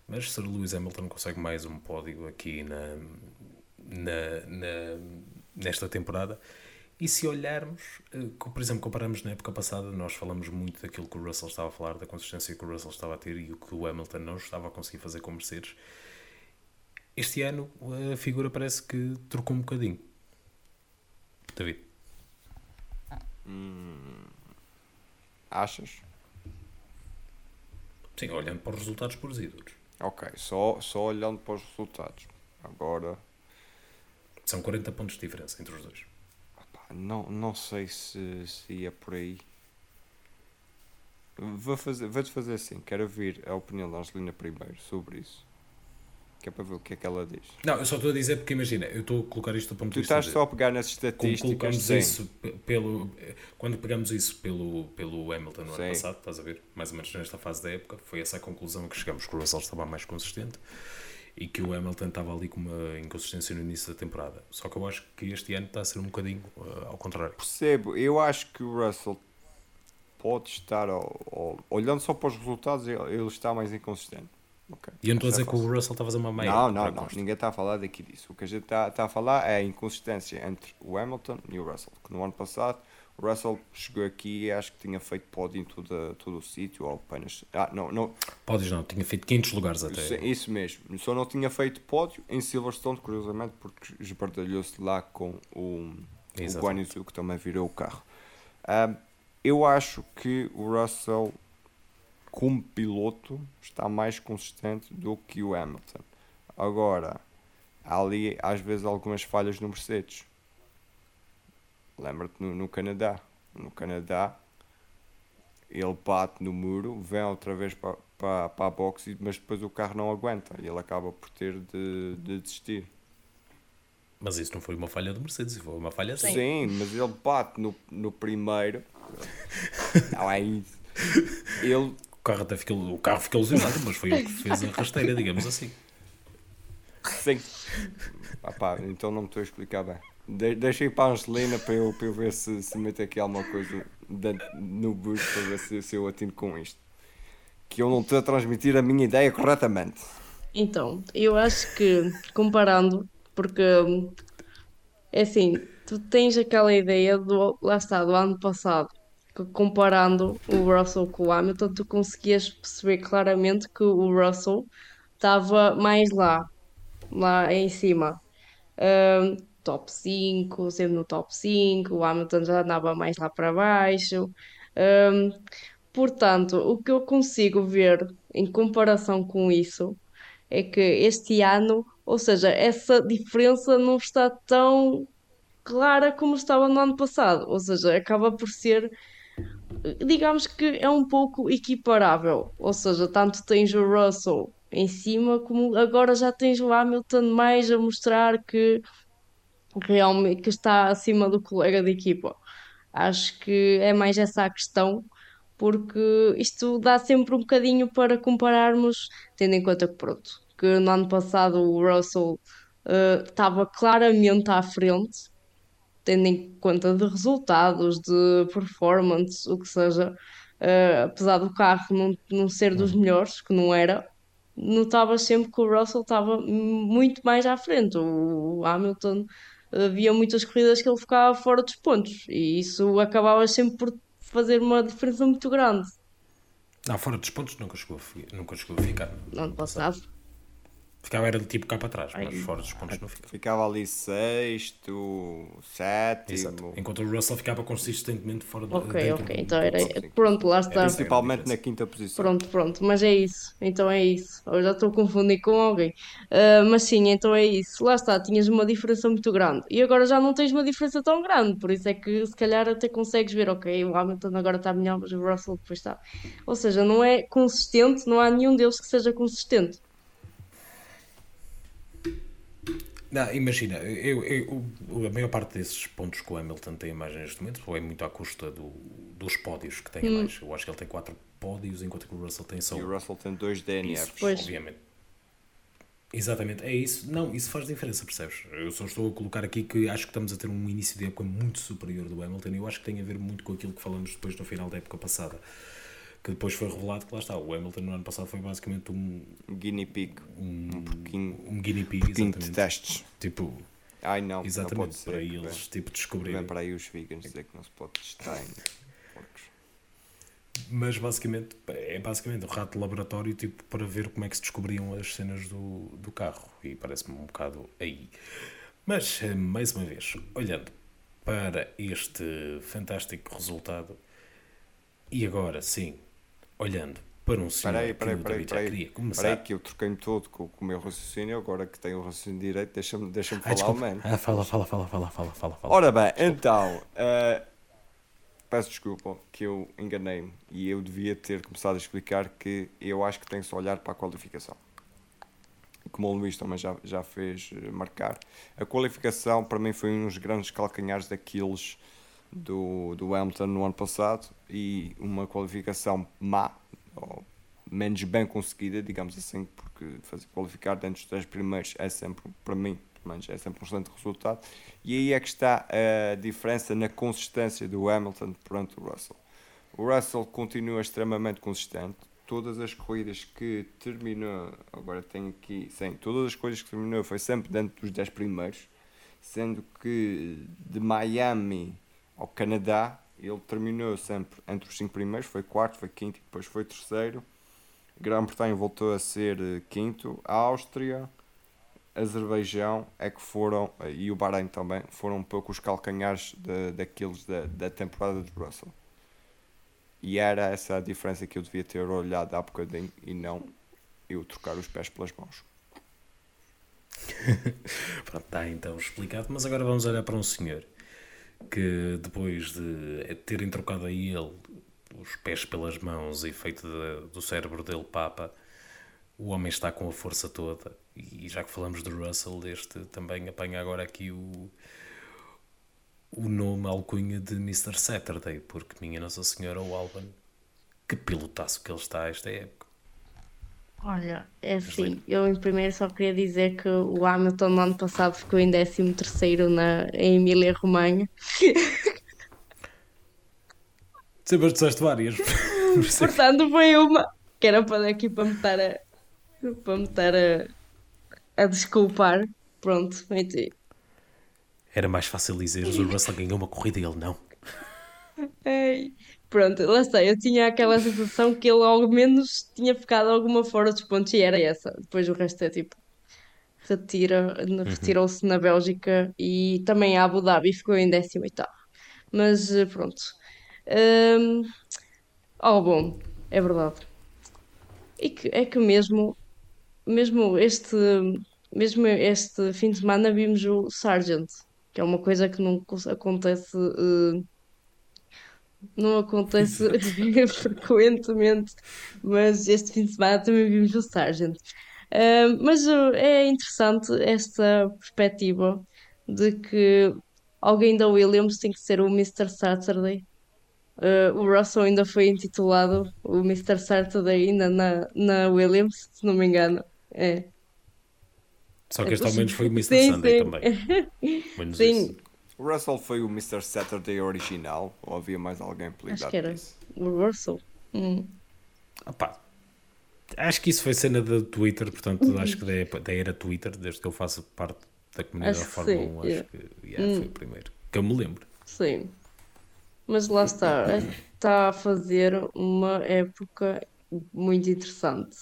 S2: Mas Sir Lewis Hamilton consegue mais um pódio aqui na, na, na- nesta temporada. E se olharmos, eh, por exemplo, comparamos na época passada, nós falamos muito daquilo que o Russell estava a falar, da consistência que o Russell estava a ter e o que o Hamilton não estava a conseguir fazer com Mercedes. Este ano a figura parece que trocou um bocadinho. David.
S1: Achas?
S2: Sim, olhando para os resultados produzidos.
S1: Ok, só, só olhando para os resultados. Agora,
S2: São 40 pontos de diferença entre os dois.
S1: não, não sei se, se ia por aí. Vou fazer, vou-te fazer assim, quero ouvir a opinião da Angelina primeiro sobre isso. Que é para ver o que é que ela diz.
S2: Não, eu só estou a dizer porque imagina, eu estou a colocar isto do ponto
S1: Tu
S2: de vista.
S1: estás
S2: de-
S1: só a pegar nas
S2: como
S1: estatísticas.
S2: colocamos
S1: sim.
S2: isso pe- pelo quando pegamos isso pelo pelo Hamilton no
S1: Sim.
S2: ano passado estás a ver mais ou menos nesta fase da época foi essa a conclusão que chegamos que o Russell estava mais consistente e que o Hamilton estava ali com uma inconsistência no início da temporada só que eu acho que este ano está a ser um bocadinho uh, ao contrário
S1: Percebo, eu acho que o Russell pode estar, ao- ao- olhando só para os resultados, ele, ele está mais inconsistente. Ok,
S2: e eu não estou a
S1: é
S2: dizer que o
S1: fácil.
S2: Russell está a fazer uma meia
S1: Não, não, não, ninguém está a falar daqui disso. O que a gente está, está a falar é a inconsistência entre o Hamilton e o Russell. Que no ano passado Russell chegou aqui e acho que tinha feito pódio em todo, todo o sítio, ou apenas. Ah, não, não,
S2: podes não tinha feito 500 lugares até
S1: isso, isso mesmo. Só não tinha feito pódio em Silverstone, curiosamente, porque esbardalhou-se lá com o, o
S2: Exatamente.
S1: Guan Yu Zhou, que também virou o carro. Ah, eu acho que o Russell, como piloto, está mais consistente do que o Hamilton. Agora, há ali às vezes algumas falhas no Mercedes. Lembra-te no, no Canadá. No Canadá, ele bate no muro, vem outra vez para, para, para a boxe, mas depois o carro não aguenta e ele acaba por ter de, de desistir.
S2: mas isso não foi uma falha do Mercedes foi uma falha
S3: Sim.
S1: Sim, mas ele bate no, no primeiro. Não é isso. Ele,
S2: o carro até ficou o carro ficou lesionado mas foi ele que fez a rasteira digamos assim
S1: sim. Ah pá, então não me estou a explicar bem. De, deixa ir para a Angelina para eu, para eu ver se, se mete aqui alguma coisa no bus para ver se, se eu atino com isto. Que eu não estou a transmitir a minha ideia corretamente.
S3: Então, eu acho que comparando, porque é assim, tu tens aquela ideia do, lá está, do ano passado, que comparando o Russell com o Hamilton, tu conseguias perceber claramente que o Russell estava mais lá, lá em cima. Hum, top 5, sempre no top 5, o Hamilton já andava mais lá para baixo. Hum, portanto, o que eu consigo ver em comparação com isso é que este ano, ou seja, essa diferença não está tão clara como estava no ano passado, ou seja, acaba por ser digamos que é um pouco equiparável. Ou seja, tanto tens o Russell em cima, como agora já tens o Hamilton mais a mostrar que realmente que está acima do colega de equipa. Acho que é mais essa a questão, porque isto dá sempre um bocadinho para compararmos, tendo em conta que pronto, que no ano passado o Russell eh, estava claramente à frente tendo em conta de resultados, de performance, o que seja, eh, apesar do carro não, não ser dos melhores, que não era, notava sempre que o Russell estava muito mais à frente. O Hamilton havia muitas corridas que ele ficava fora dos pontos e isso acabava sempre por fazer uma diferença muito grande.
S2: Não, fora dos pontos nunca chegou nunca chegou a ficar.
S3: Ano passado.
S2: Ficava era tipo cá para trás, mas fora dos pontos não ficava.
S1: Ficava ali sexto, sétimo.
S2: Exato. Enquanto o Russell ficava consistentemente fora do
S3: Ok,
S2: dentro
S3: ok,
S2: do-
S3: então era. Pronto, lá está.
S1: Principalmente na quinta posição.
S3: Pronto, pronto, mas é isso. Então é isso. Eu já estou a confundir com alguém. Ah, mas sim, então é isso. Lá está, tinhas uma diferença muito grande. E agora já não tens uma diferença tão grande. Por isso é que se calhar até consegues ver, ok, o Hamilton agora está melhor, mas o Russell depois está. Ou seja, não é consistente, não há nenhum deles que seja consistente.
S2: Não, imagina, eu, eu- a maior parte desses pontos que o Hamilton tem em mais neste momento ou é muito à custa do- dos pódios que tem em mais. Eu acho que ele tem 4 pódios, enquanto que o Russell tem só
S1: E o. Russell tem dois DNFs.
S2: Isso, obviamente. Exatamente, é isso. Não, isso faz diferença, percebes? Eu só estou a colocar aqui que acho que estamos a ter um início de época muito superior do Hamilton e eu acho que tem a ver muito com aquilo que falamos depois no final da época passada. Que depois foi revelado que lá está, o Hamilton no ano passado foi basicamente um,
S1: Um Guinea pig. Um pouquinho,
S2: um guinea pig,
S1: pouquinho de
S2: exatamente.
S1: testes.
S2: Tipo,
S1: Ai não, não pode
S2: exatamente,
S1: ser.
S2: para eles
S1: vem-
S2: tipo, descobrirem.
S1: Vem para aí os vegans dizer que não se pode testar em porcos.
S2: Mas basicamente é basicamente um rato de laboratório tipo, para ver como é que se descobriam as cenas do, do carro. E parece-me um bocado aí. Mas, eh, mais uma vez, olhando para este fantástico resultado, e agora sim, olhando para um senhor
S1: Peraí,
S2: que
S1: peraí,
S2: o
S1: peraí, peraí.
S2: queria começar.
S1: Peraí que eu troquei-me todo com, com o meu raciocínio, agora que tenho o raciocínio direito, deixa-me deixa
S2: Ah,
S1: falar
S2: desculpa.
S1: menos.
S2: Ah, fala, fala, fala, fala, fala, fala.
S1: Ora bem, então, eh, peço desculpa que eu enganei-me e eu devia ter começado a explicar que eu acho que tem que só olhar para a qualificação. Como o Luís também já, já fez eh, marcar, a qualificação para mim foi um dos grandes calcanhares daqueles do, do Hamilton no ano passado e uma qualificação má, ou menos bem conseguida, digamos assim, porque fazer qualificar dentro dos 10 primeiros é sempre, para mim, pelo menos, é sempre um excelente resultado. E aí é que está a diferença na consistência do Hamilton perante o Russell. O Russell continua extremamente consistente. Todas as corridas que terminou, agora tenho aqui, sim, todas as corridas que terminou foi sempre dentro dos 10 primeiros, sendo que de Miami ao Canadá ele terminou sempre entre os 5 primeiros, foi quarto, foi quinto e depois foi terceiro. Grã-Bretanha voltou a ser eh, quinto, a Áustria, Azerbaijão é que foram, eh, e o Bahrein também, foram um pouco os calcanhares da, daqueles da, da temporada de Russell. E era essa a diferença que eu devia ter olhado há bocadinho e não eu trocar os pés pelas mãos.
S2: Pronto, está então explicado. Mas agora vamos olhar para um senhor que depois de terem trocado a ele os pés pelas mãos e feito de- do cérebro dele papa, o homem está com a força toda. E já que falamos do Russell, este também apanha agora aqui o, o nome alcunha de Mr. Saturday, porque minha Nossa Senhora, o Alban, que pilotaço que ele está esta época.
S3: Olha, é assim, eu em primeiro só queria dizer que o Hamilton no ano passado ficou em 13 terceiro na, em Emília Romanha.
S2: Sempre disseste várias. É
S3: Portanto, foi uma que era para aqui para me estar a, para me estar a, a desculpar. Pronto, então,
S2: Era mais fácil dizeres o Russell ganhou uma corrida e ele não.
S3: Ei, Pronto, lá está. Eu tinha aquela sensação que ele ao menos tinha ficado alguma fora dos pontos e era essa. Depois o resto é tipo. retira, retirou-se na Bélgica e também a Abu Dhabi ficou em 18º. Mas eh, pronto. Hum, oh, bom, é verdade. E que, é que mesmo, mesmo este, mesmo este fim de semana vimos o Sargent, que é uma coisa que não acontece, eh, não acontece frequentemente, mas este fim de semana também vimos o Sargent. Uh, mas é interessante esta perspectiva de que alguém da Williams tem que ser o Mr. Saturday. Uh, o Russell ainda foi intitulado o Mr. Saturday ainda na, na Williams, se não me engano. É.
S2: Só que este ao menos foi o Mr.
S3: Sim,
S2: Sunday
S3: sim.
S2: também. Menos
S3: Sim,
S2: isso.
S1: O Russell foi o Mr. Saturday original ou havia mais alguém
S3: acho
S1: apelidado
S3: que era
S1: disso?
S3: o Russell. Hum.
S2: Opá, acho que isso foi cena do Twitter, portanto acho que da, da era Twitter, desde que eu faço parte da comunidade
S3: Acho
S2: da Fórmula
S3: sim,
S2: 1, acho
S3: yeah.
S2: que yeah, foi o primeiro. Que eu me lembro.
S3: Sim, mas lá está, está a fazer uma época muito interessante,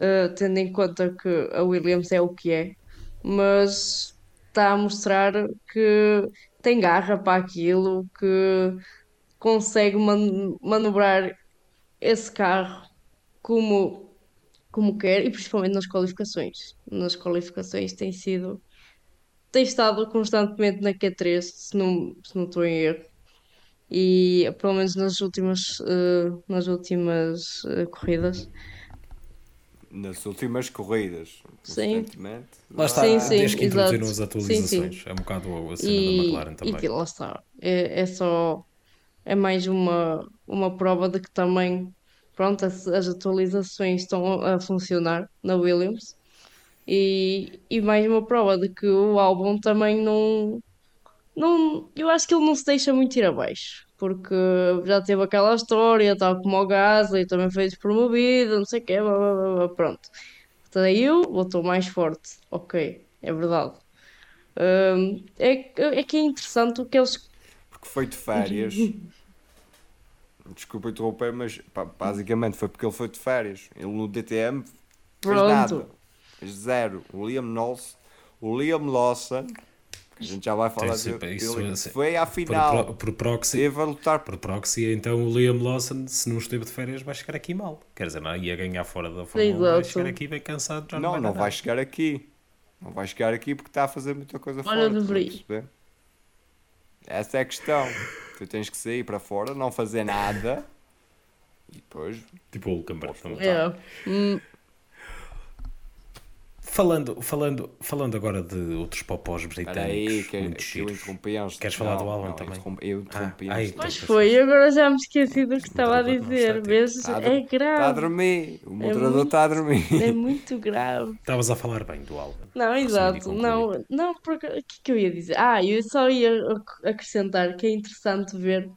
S3: Uh, tendo em conta que a Williams é o que é, mas está a mostrar que tem garra para aquilo, que consegue man- manobrar esse carro como, como quer e principalmente nas qualificações. Nas qualificações tem sido, tem estado constantemente na Q3, se não, se não estou em erro e pelo menos nas últimas, eh, nas últimas eh, corridas.
S1: Nas últimas corridas,
S3: Sim.
S2: Lá está,
S3: Sim, sim,
S2: desde que introduziram
S3: exato.
S2: as
S3: Sim,
S2: atualizações. É um bocado a cena da
S3: E,
S2: McLaren
S3: e
S2: também.
S3: que lá está. É, é só é mais uma, uma prova de que também pronto, as, as atualizações estão a funcionar na Williams e, e mais uma prova de que o álbum também não, não eu acho que ele não se deixa muito ir abaixo porque já teve aquela história, tal como o Gasly também foi despromovido, não sei o quê, blá, blá, blá, pronto. Saiu, voltou mais forte. Ok, é verdade. Hum, é, que- é que é interessante o que eles.
S1: Porque foi de férias. Desculpa interromper, mas pá, basicamente foi porque ele foi de férias. Ele no DTM fez
S3: Pronto.
S1: nada. Fez zero. O Liam Knowles, o Liam Lawson, a gente já vai falar dele,
S2: sempre isso,
S1: ele
S2: assim,
S1: foi à
S2: Por,
S1: final.
S2: pro- por proxy,
S1: Teve a lutar por
S2: por proxy, então o Liam Lawson, se não esteve de férias, vai chegar aqui mal. Quer dizer, não, ia ganhar fora da Fórmula 1, vai chegar aqui bem cansado. Já
S1: Não, não
S2: dar
S1: vai chegar aqui. Não vai chegar aqui porque está a fazer muita coisa
S3: Olha,
S1: fora. Essa é a questão. Tu tens que sair para fora, não fazer nada e depois.
S2: Tipo o Hulkenberg. não
S3: É.
S2: Falando, falando, falando agora de outros popós
S1: Espera aí,
S2: britânicos,
S1: que,
S2: muito
S1: que eu interrompi.
S2: Queres falar
S1: Não,
S2: do Albon
S1: não,
S2: também?
S1: interrompi- Eu interrompi
S2: Ah, ai,
S3: Pois
S2: então
S3: foi, agora já me esqueci do que estava a dizer.
S2: está
S3: Vês?
S1: Está a,
S3: É
S1: está a
S3: grave.
S1: dormir. O moderador
S3: muito-
S1: está a dormir.
S3: É muito grave.
S2: Estavas a falar bem do álbum.
S3: Não, exato. Não, não, porque o que é que eu ia dizer? Ah, eu só ia ac- acrescentar que é interessante ver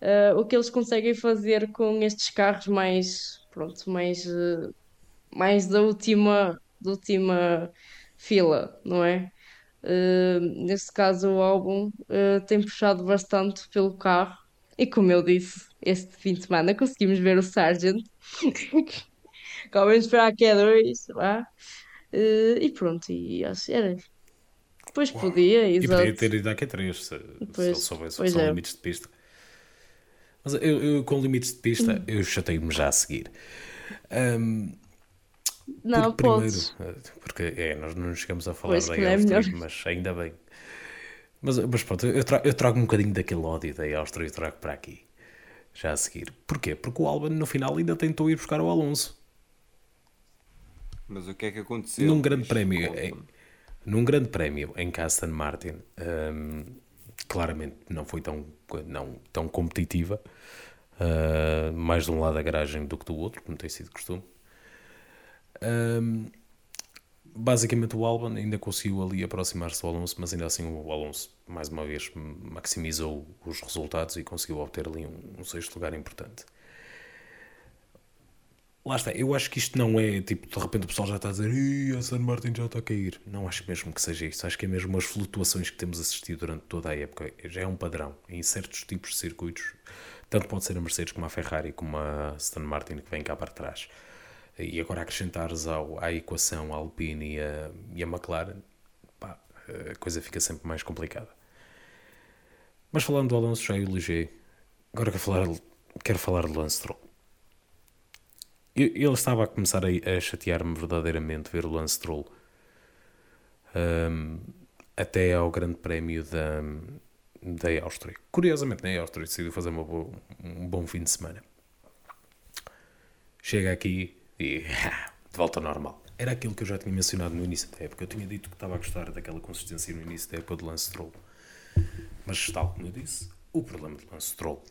S3: ah, o que eles conseguem fazer com estes carros mais, pronto, mais, eh, mais da última, da última fila, não é? Uh, neste caso, o álbum uh, tem puxado bastante pelo carro, e como eu disse, este fim de semana conseguimos ver o Sargent, que ao menos para a Q2, lá. Uh, e pronto, e acho que era. Depois podia,
S2: E podia
S3: exato.
S2: ter ido à Q3 se, se ele
S3: Pois,
S2: soubesse que
S3: pois
S2: são
S3: é.
S2: limites de pista. Mas eu, eu, com limites de pista, eu chatei-me já a seguir. Ahm,
S3: Não,
S2: porque primeiro,
S3: podes.
S2: eh, porque é, nós não chegamos a falar
S3: Pois,
S2: da
S3: é
S2: Áustria,
S3: melhor.
S2: mas ainda bem. Mas, mas pronto, eu trago, eu trago um bocadinho daquele ódio da Áustria e trago para aqui. Já a seguir. Porquê? Porque o Albon no final ainda tentou ir buscar o Alonso.
S1: Mas o que é que aconteceu?
S2: num grande prémio em, num grande prémio em que a Aston Martin hum, claramente não foi tão, não, tão competitiva uh, mais de um lado da garagem do que do outro como tem sido costume Hum, basicamente o Albon ainda conseguiu ali aproximar-se do Alonso mas ainda assim o Alonso mais uma vez maximizou os resultados e conseguiu obter ali um, um sexto lugar importante Lá está, eu acho que isto não é tipo, de repente o pessoal já está a dizer Ih, a San Martin já está a cair. Não acho mesmo que seja isso. Acho que é mesmo as flutuações que temos assistido durante toda a época. Já é um padrão em certos tipos de circuitos. Tanto pode ser a Mercedes como a Ferrari, como a Aston Martin que vem cá para trás. E agora acrescentares ao, à equação a Alpine e a, e a McLaren, pá, a coisa fica sempre mais complicada. Mas falando do Alonso, já elogiei. Agora quero falar, quero falar de Lance Stroll. Ele estava a começar a, a chatear-me verdadeiramente ver o Lance Stroll hum, até ao Grande Prémio da, da Áustria. Curiosamente, na Áustria decidiu fazer boa- um bom fim de semana. Chega aqui e de volta ao normal. Era aquilo que eu já tinha mencionado no início da época. Eu tinha dito que estava a gostar daquela consistência no início da época de Lance Stroll. Mas, tal como eu disse, o problema de Lance Stroll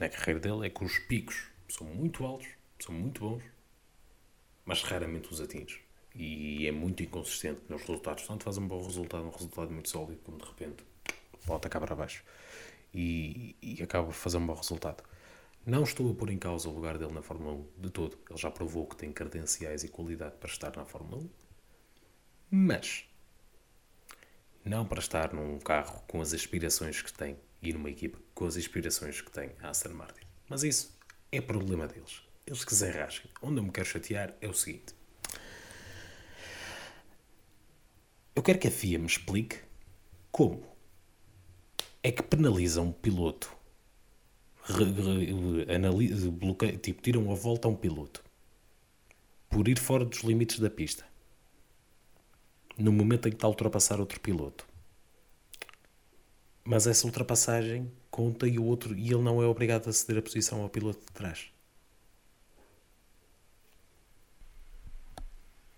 S2: na carreira dele é que os picos são muito altos, são muito bons, mas raramente os atinge. E é muito inconsistente nos resultados. Tanto faz um bom resultado, um resultado muito sólido, como de repente volta cá para baixo. E, e acaba por fazer um bom resultado. Não estou a pôr em causa o lugar dele na Fórmula 1 de todo. Ele já provou que tem credenciais e qualidade para estar na Fórmula 1. Mas não para estar num carro com as aspirações que tem e numa equipa com as aspirações que tem a Aston Martin. Mas isso é problema deles. Eles que se arrasquem. Onde eu me quero chatear é o seguinte. Eu quero que a FIA me explique como é que penalizam um piloto, re- re- anali- bloqueia- tipo, tiram a volta a um piloto por ir fora dos limites da pista no momento em que está a ultrapassar outro piloto. Mas essa ultrapassagem conta e o outro e ele não é obrigado a ceder a posição ao piloto de trás.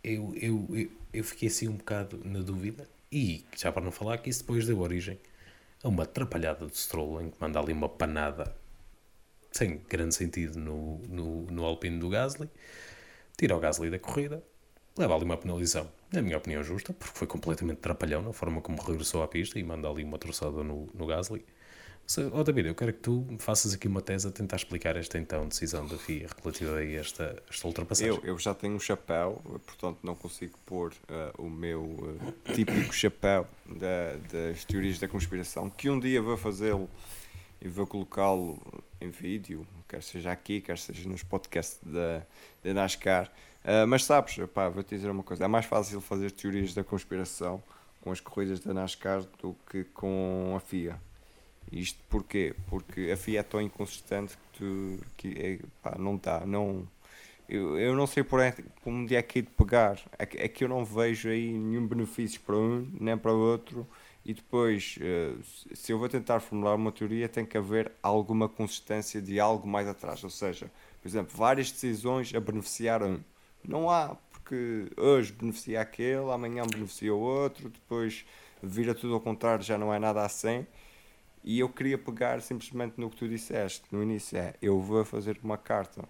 S2: Eu, eu, eu, eu fiquei assim um bocado na dúvida e já para não falar que isso depois deu origem a uma atrapalhada de Stroll em que manda ali uma panada sem grande sentido no, no, no Alpine do Gasly, tira o Gasly da corrida, leva ali uma penalização, na minha opinião justa, porque foi completamente trapalhão na forma como regressou à pista e manda ali uma troçada no, no Gasly. Se, oh David, eu quero que tu faças aqui uma tese a tentar explicar esta então decisão da FIA relativa a esta, esta ultrapassagem.
S1: Eu, eu já tenho um chapéu, portanto não consigo pôr eh, o meu eh, típico chapéu da- das teorias da conspiração, que um dia vou fazê-lo e vou colocá-lo em vídeo, quer seja aqui, quer seja nos podcasts da, da NASCAR. Eh, mas sabes, pá, vou-te dizer uma coisa, é mais fácil fazer teorias da conspiração com as corridas da NASCAR do que com a FIA. Isto porquê? Porque a FIA é tão inconsistente que, tu, que é, pá, não dá, não... Eu, eu não sei por onde é que é de pegar. É que, é que eu não vejo aí nenhum benefício para um nem para o outro. E depois, eh, se- eu vou tentar formular uma teoria, tem que haver alguma consistência de algo mais atrás. Ou seja, por exemplo, várias decisões a beneficiar um. Não há, porque hoje beneficia aquele, amanhã beneficia o outro, depois vira tudo ao contrário, já não é nada assim. E eu queria pegar simplesmente no que tu disseste no início: é eu vou fazer uma carta.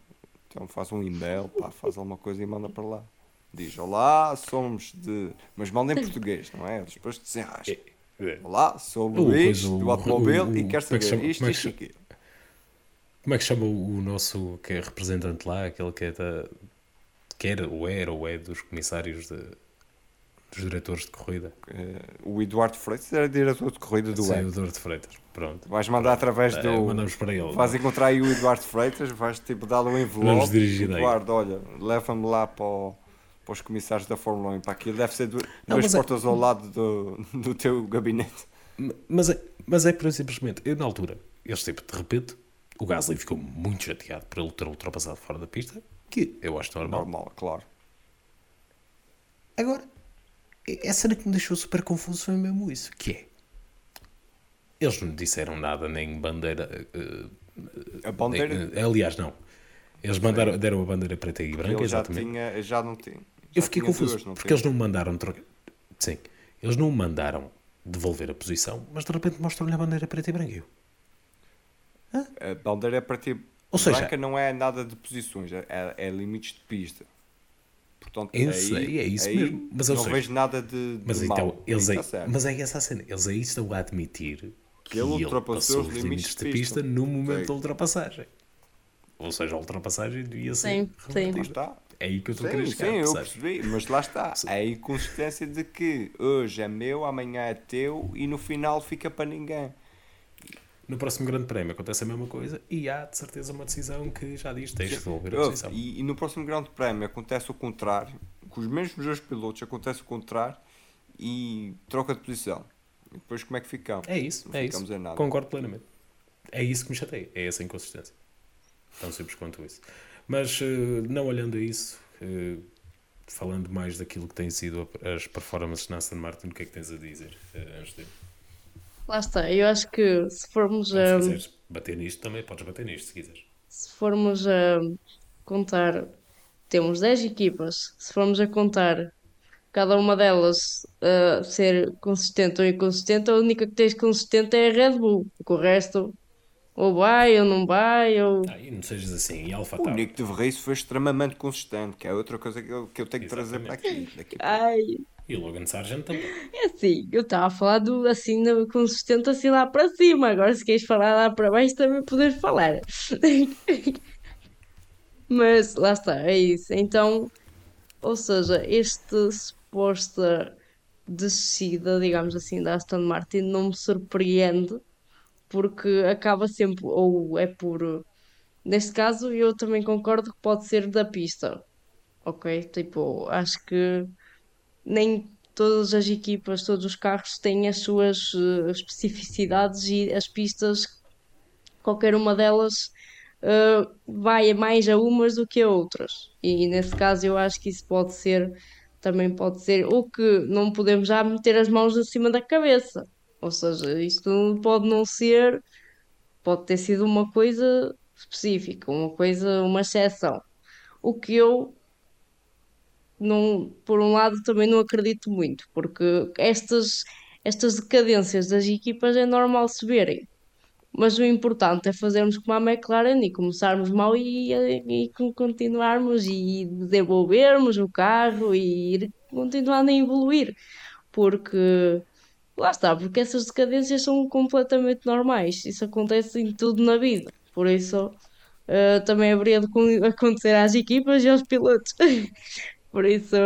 S1: Então faz um e-mail, pá, faz alguma coisa e manda para lá. Diz: Olá, somos de. Mas manda em português, não é? Depois desenrasca. Olá, sou o Luís
S2: o-
S1: do automóvel
S2: o-
S1: e quero
S2: é que
S1: saber
S2: chama-
S1: isto,
S2: como é que
S1: isto e
S2: chama-
S1: aquilo.
S2: Como é que chama o, o nosso que é representante lá, aquele que é da. que era, ou era, ou é dos comissários de, dos diretores de corrida?
S1: Eh, o Eduardo Freitas era diretor de corrida do
S2: Sim, o de Freitas. Pronto.
S1: Vais mandar através
S2: Eh,
S1: do.
S2: mandamos para ele.
S1: Vais encontrar aí o Eduardo Freitas, vais tipo dar-lhe um
S2: Vamos
S1: envelope.
S2: dirigir daí.
S1: Eduardo, olha, leva-me lá para, o- para os comissários da Fórmula 1. Para aquilo deve ser
S2: Não,
S1: duas
S2: é-
S1: portas ao lado do, do teu gabinete.
S2: Mas é, mas é por simplesmente, eu na altura, este tipo, de repente, o Gasly ficou muito chateado por ele ter ultrapassado fora da pista, que eu acho normal.
S1: Normal, claro.
S2: Agora, a cena que me deixou super confuso foi mesmo isso, que é, eles não disseram nada, nem bandeira, eh,
S1: A bandeira
S2: nem- eh, aliás, não, eles mandaram, deram a bandeira preta e branca,
S1: ele já
S2: exatamente.
S1: tinha, já não tinha.
S2: Eu fiquei confuso,
S1: duas,
S2: porque
S1: tinha?
S2: eles não mandaram trocar. Sim, eles não mandaram devolver a posição, mas de repente mostram-lhe a bandeira preta e branca. e eu,
S1: A bandeira para ti
S2: Ou seja-
S1: branca não é nada de posições, é, é limites de pista. Portanto,
S2: Eu
S1: aí,
S2: sei, é isso
S1: aí
S2: mesmo, mas
S1: não
S2: seja,
S1: vejo nada de, de
S2: Mas
S1: mal.
S2: então, eles
S1: Aí
S2: aí,
S1: tá
S2: mas é essa a cena, eles aí estão a admitir que,
S1: ele
S2: ele
S1: ultrapassou
S2: passou
S1: os limites de
S2: de pista
S1: pista.
S2: no momento
S1: Sim.
S2: da ultrapassagem. Ou seja, a ultrapassagem devia ser
S3: Sim, sim.
S1: Está.
S2: É aí que eu estou a querer
S1: Sim,
S2: chegar,
S1: sim, eu
S2: percebes?
S1: percebi, mas lá está. É a inconsistência de que hoje é meu, amanhã é teu e no final fica para ninguém.
S2: No próximo Grande Prémio acontece a mesma coisa e há de certeza uma decisão que já diz tens de devolver a posição.
S1: E, e no próximo Grande Prémio acontece o contrário, com os mesmos dois pilotos acontece o contrário e troca de posição. E depois como é que ficamos?
S2: É isso,
S1: Não
S2: é
S1: ficamos
S2: isso.
S1: em nada.
S2: Concordo plenamente. É isso que me chateia, é essa inconsistência. Tão simples quanto isso. Mas eh, não olhando a isso, eh, falando mais daquilo que têm sido as performances na Aston Martin, o que é que tens a dizer eh, de.
S3: Lá está, eu acho que se formos
S2: Se
S3: a,
S2: quiseres bater nisto, também podes bater nisto, se quiseres.
S3: se formos a contar, temos 10 equipas, se formos a contar cada uma delas a ser consistente ou inconsistente, a única que tens consistente é a Red Bull, porque o resto ou vai ou não vai, ou
S2: Ah, não sejas assim, e Alfa
S1: O. Nick de Vries foi extremamente consistente, que é outra coisa que eu, que eu tenho que trazer para aqui. Daqui para-
S3: ai,
S2: E o Logan Sargent também.
S3: é assim, eu estava a falar do assim, do consistente assim lá para cima, agora se queres falar lá para baixo também podes falar. Mas lá está, é isso. Então, ou seja, este suposta descida, digamos assim, da Aston Martin não me surpreende porque acaba sempre, ou é por. Neste caso, eu também concordo que pode ser da pista, ok? Tipo, acho que nem todas as equipas, todos os carros têm as suas eh, especificidades e as pistas, qualquer uma delas eh, vai mais a umas do que a outras. E nesse caso eu acho que isso pode ser, também pode ser, ou que não podemos já meter as mãos acima da cabeça. Ou seja, isto pode não ser, pode ter sido uma coisa específica, uma coisa, uma exceção. O que eu não, por um lado, também não acredito muito, porque estas, estas decadências das equipas é normal se verem. Mas o importante é fazermos como a McLaren e começarmos mal e, e continuarmos e desenvolvermos o carro e ir continuando a evoluir. Porque lá está, porque essas decadências são completamente normais. Isso acontece em tudo na vida. Por isso, eh, também haveria de con- acontecer às equipas e aos pilotos. Por isso,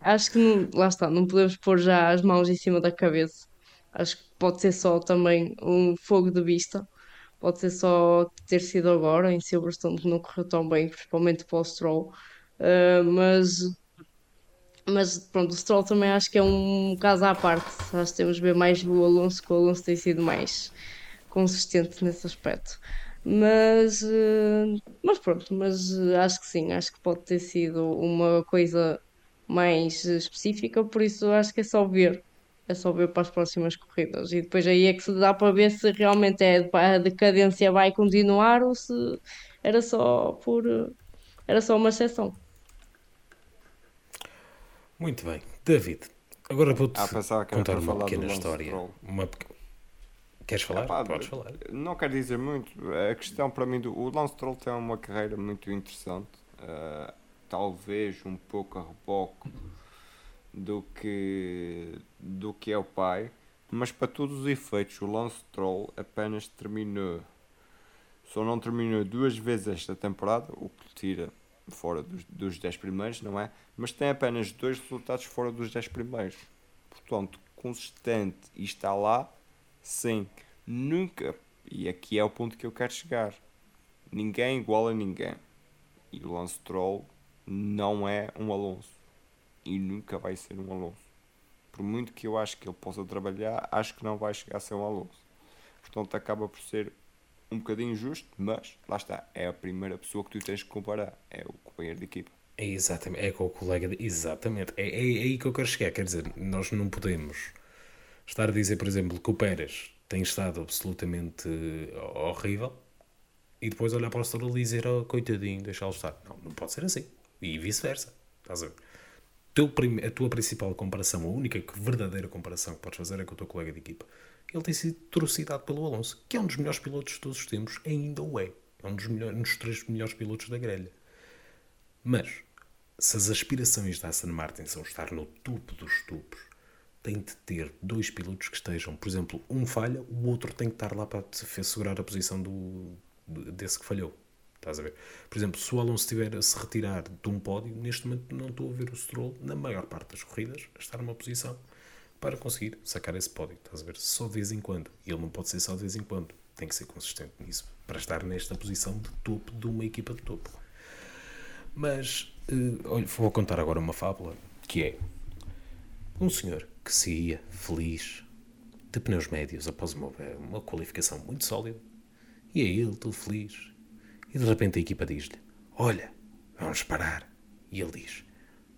S3: acho que não, lá está, não podemos pôr já as mãos em cima da cabeça. Acho que pode ser só também um fogo de vista. Pode ser só ter sido agora em Silverstone que não correu tão bem, principalmente para o Stroll. Uh, mas, mas pronto, o Stroll também acho que é um caso à parte. Acho que temos ver mais o Alonso, que o Alonso tem sido mais consistente nesse aspecto. Mas, uh, mas pronto, mas uh, acho que sim, acho que pode ter sido uma coisa mais específica, por isso acho que é só ver. É só ver para as próximas corridas. E depois aí é que se dá para ver se realmente é, a decadência vai continuar ou se era só por. Era só uma exceção.
S2: Muito bem. David, agora vou-te
S1: Ah,
S2: contar uma pequena história. Uma Queres falar?
S1: Epá,
S2: Podes falar.
S1: Não quero dizer muito. A questão para mim do o Lance Stroll tem uma carreira muito interessante. eh, talvez um pouco a reboque do que, do que é o pai. Mas para todos os efeitos, o Lance Stroll apenas terminou. Só não terminou duas vezes esta temporada, o que tira fora dos, dos 10 primeiros, não é? Mas tem apenas dois resultados fora dos 10 primeiros. Portanto, consistente e está lá, sim. Nunca, e aqui é o ponto que eu quero chegar, ninguém iguala a ninguém. E o Lance Stroll não é um Alonso. E nunca vai ser um Alonso. Por muito que eu acho que ele possa trabalhar, acho que não vai chegar a ser um Alonso. Portanto, acaba por ser um bocadinho injusto, mas lá está. É a primeira pessoa que tu tens que comparar. É o companheiro de equipa.
S2: É exatamente, é com o colega. De, exatamente. É, é, é aí que eu quero chegar. Quer dizer, nós não podemos estar a dizer, por exemplo, que o Pérez tem estado absolutamente eh, horrível e depois olhar para o Stroll e dizer, oh, coitadinho, deixá-lo estar. Não, não pode ser assim. E vice-versa. Estás a ver? A tua principal comparação, a única verdadeira comparação que podes fazer é com o teu colega de equipa. Ele tem sido trucidado pelo Alonso, que é um dos melhores pilotos de todos os tempos, ainda o é. É um dos, melhores, um dos três melhores pilotos da grelha. Mas, se as aspirações da Aston Martin são estar no topo dos topos, tem de ter dois pilotos que estejam, por exemplo, um falha, o outro tem que estar lá para segurar a posição do, desse que falhou. Estás a ver? Por exemplo, se o Alonso estiver a se retirar de um pódio, neste momento não estou a ver o Stroll, na maior parte das corridas, estar numa posição para conseguir sacar esse pódio. Estás a ver? Só de vez em quando. E ele não pode ser só de vez em quando. tem que ser consistente nisso para estar nesta posição de topo de uma equipa de topo. Mas, eh, olha, vou contar agora uma fábula que é um senhor que se ia feliz de pneus médios após uma, uma qualificação muito sólida e é ele todo feliz e de repente a equipa diz-lhe olha, vamos parar e ele diz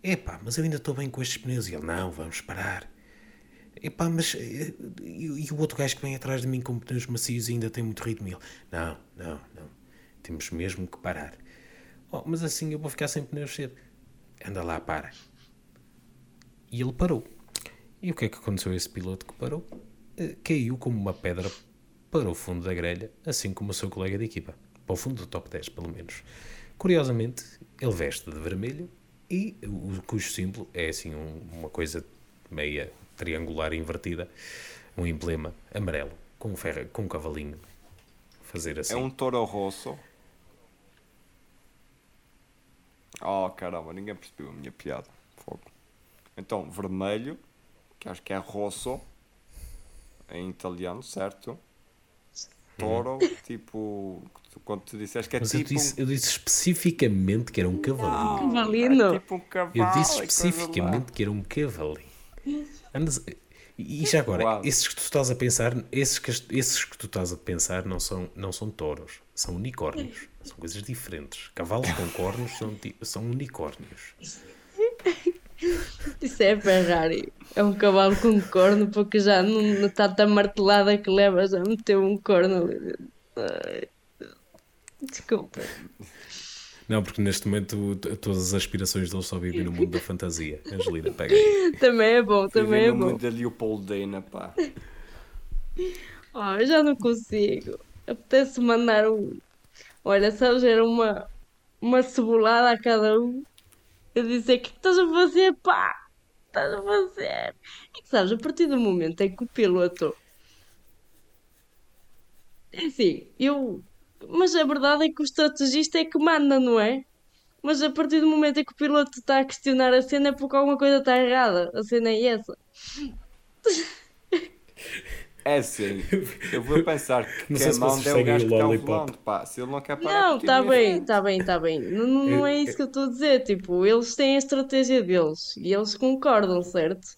S2: epá, mas eu ainda estou bem com estes pneus e ele não, vamos parar epá, mas eh, e, e o outro gajo que vem atrás de mim com pneus macios e ainda tem muito ritmo ele não, não, não temos mesmo que parar oh, mas assim eu vou ficar sem pneus cedo anda lá, para e ele parou. E o que é que aconteceu a esse piloto que parou? Eh, Caiu como uma pedra para o fundo da grelha, assim como o seu colega de equipa. Para o fundo do top 10, pelo menos. Curiosamente, ele veste de vermelho e o cujo símbolo é assim um- uma coisa meia triangular invertida, um emblema amarelo, com um, ferro, com um cavalinho. Fazer assim.
S1: É um Toro Rosso. Oh caramba, ninguém percebeu a minha piada. Fogo. Então, vermelho, que acho que é rosso em italiano, certo? Toro, tipo, tu- quando tu disseste que é
S2: Mas eu
S1: tipo.
S2: disse, eu disse especificamente que era um cavalinho.
S3: Cavalino.
S1: é tipo um cavalo.
S2: Eu disse
S1: lá.
S2: especificamente que era um cavalinho. Andas- E já agora,
S1: Uau.
S2: esses que tu estás a pensar, esses que, esses que tu estás a pensar não são, não são touros, são unicórnios. São coisas diferentes. Cavalos com cornos são, são unicórnios.
S3: Isso é Ferrari. É um cavalo com corno, porque já não não está tão martelada que leva já meteu um corno ali Desculpa.
S2: Não, porque neste momento todas as aspirações deles só vivem no mundo da fantasia. Angelina, pega aí.
S3: Também é bom, também é bom.
S1: muito da Leopoldina, pá.
S3: Oh, eu já não consigo. Apetece mandar um. Olha, sabes, era uma, uma cebolada a cada um. Eu disse: O que estás a fazer, pá? Estás a fazer? É que sabes, a partir do momento em que o piloto. É assim, eu. Mas a verdade é que o estrategista é que manda, não é? Mas a partir do momento em que o piloto está a questionar a cena é porque alguma coisa está errada. A cena é essa.
S1: É assim, eu vou pensar que
S2: Não sei se vocês
S1: é o gajo
S2: o
S1: que está ao volante, pá. Se ele não quer parar,
S3: Não, está
S1: em
S3: bem, está bem, está bem. Não, não, é
S2: Eu-
S3: isso que eu estou a dizer. Tipo, eles têm a estratégia deles e eles concordam, certo?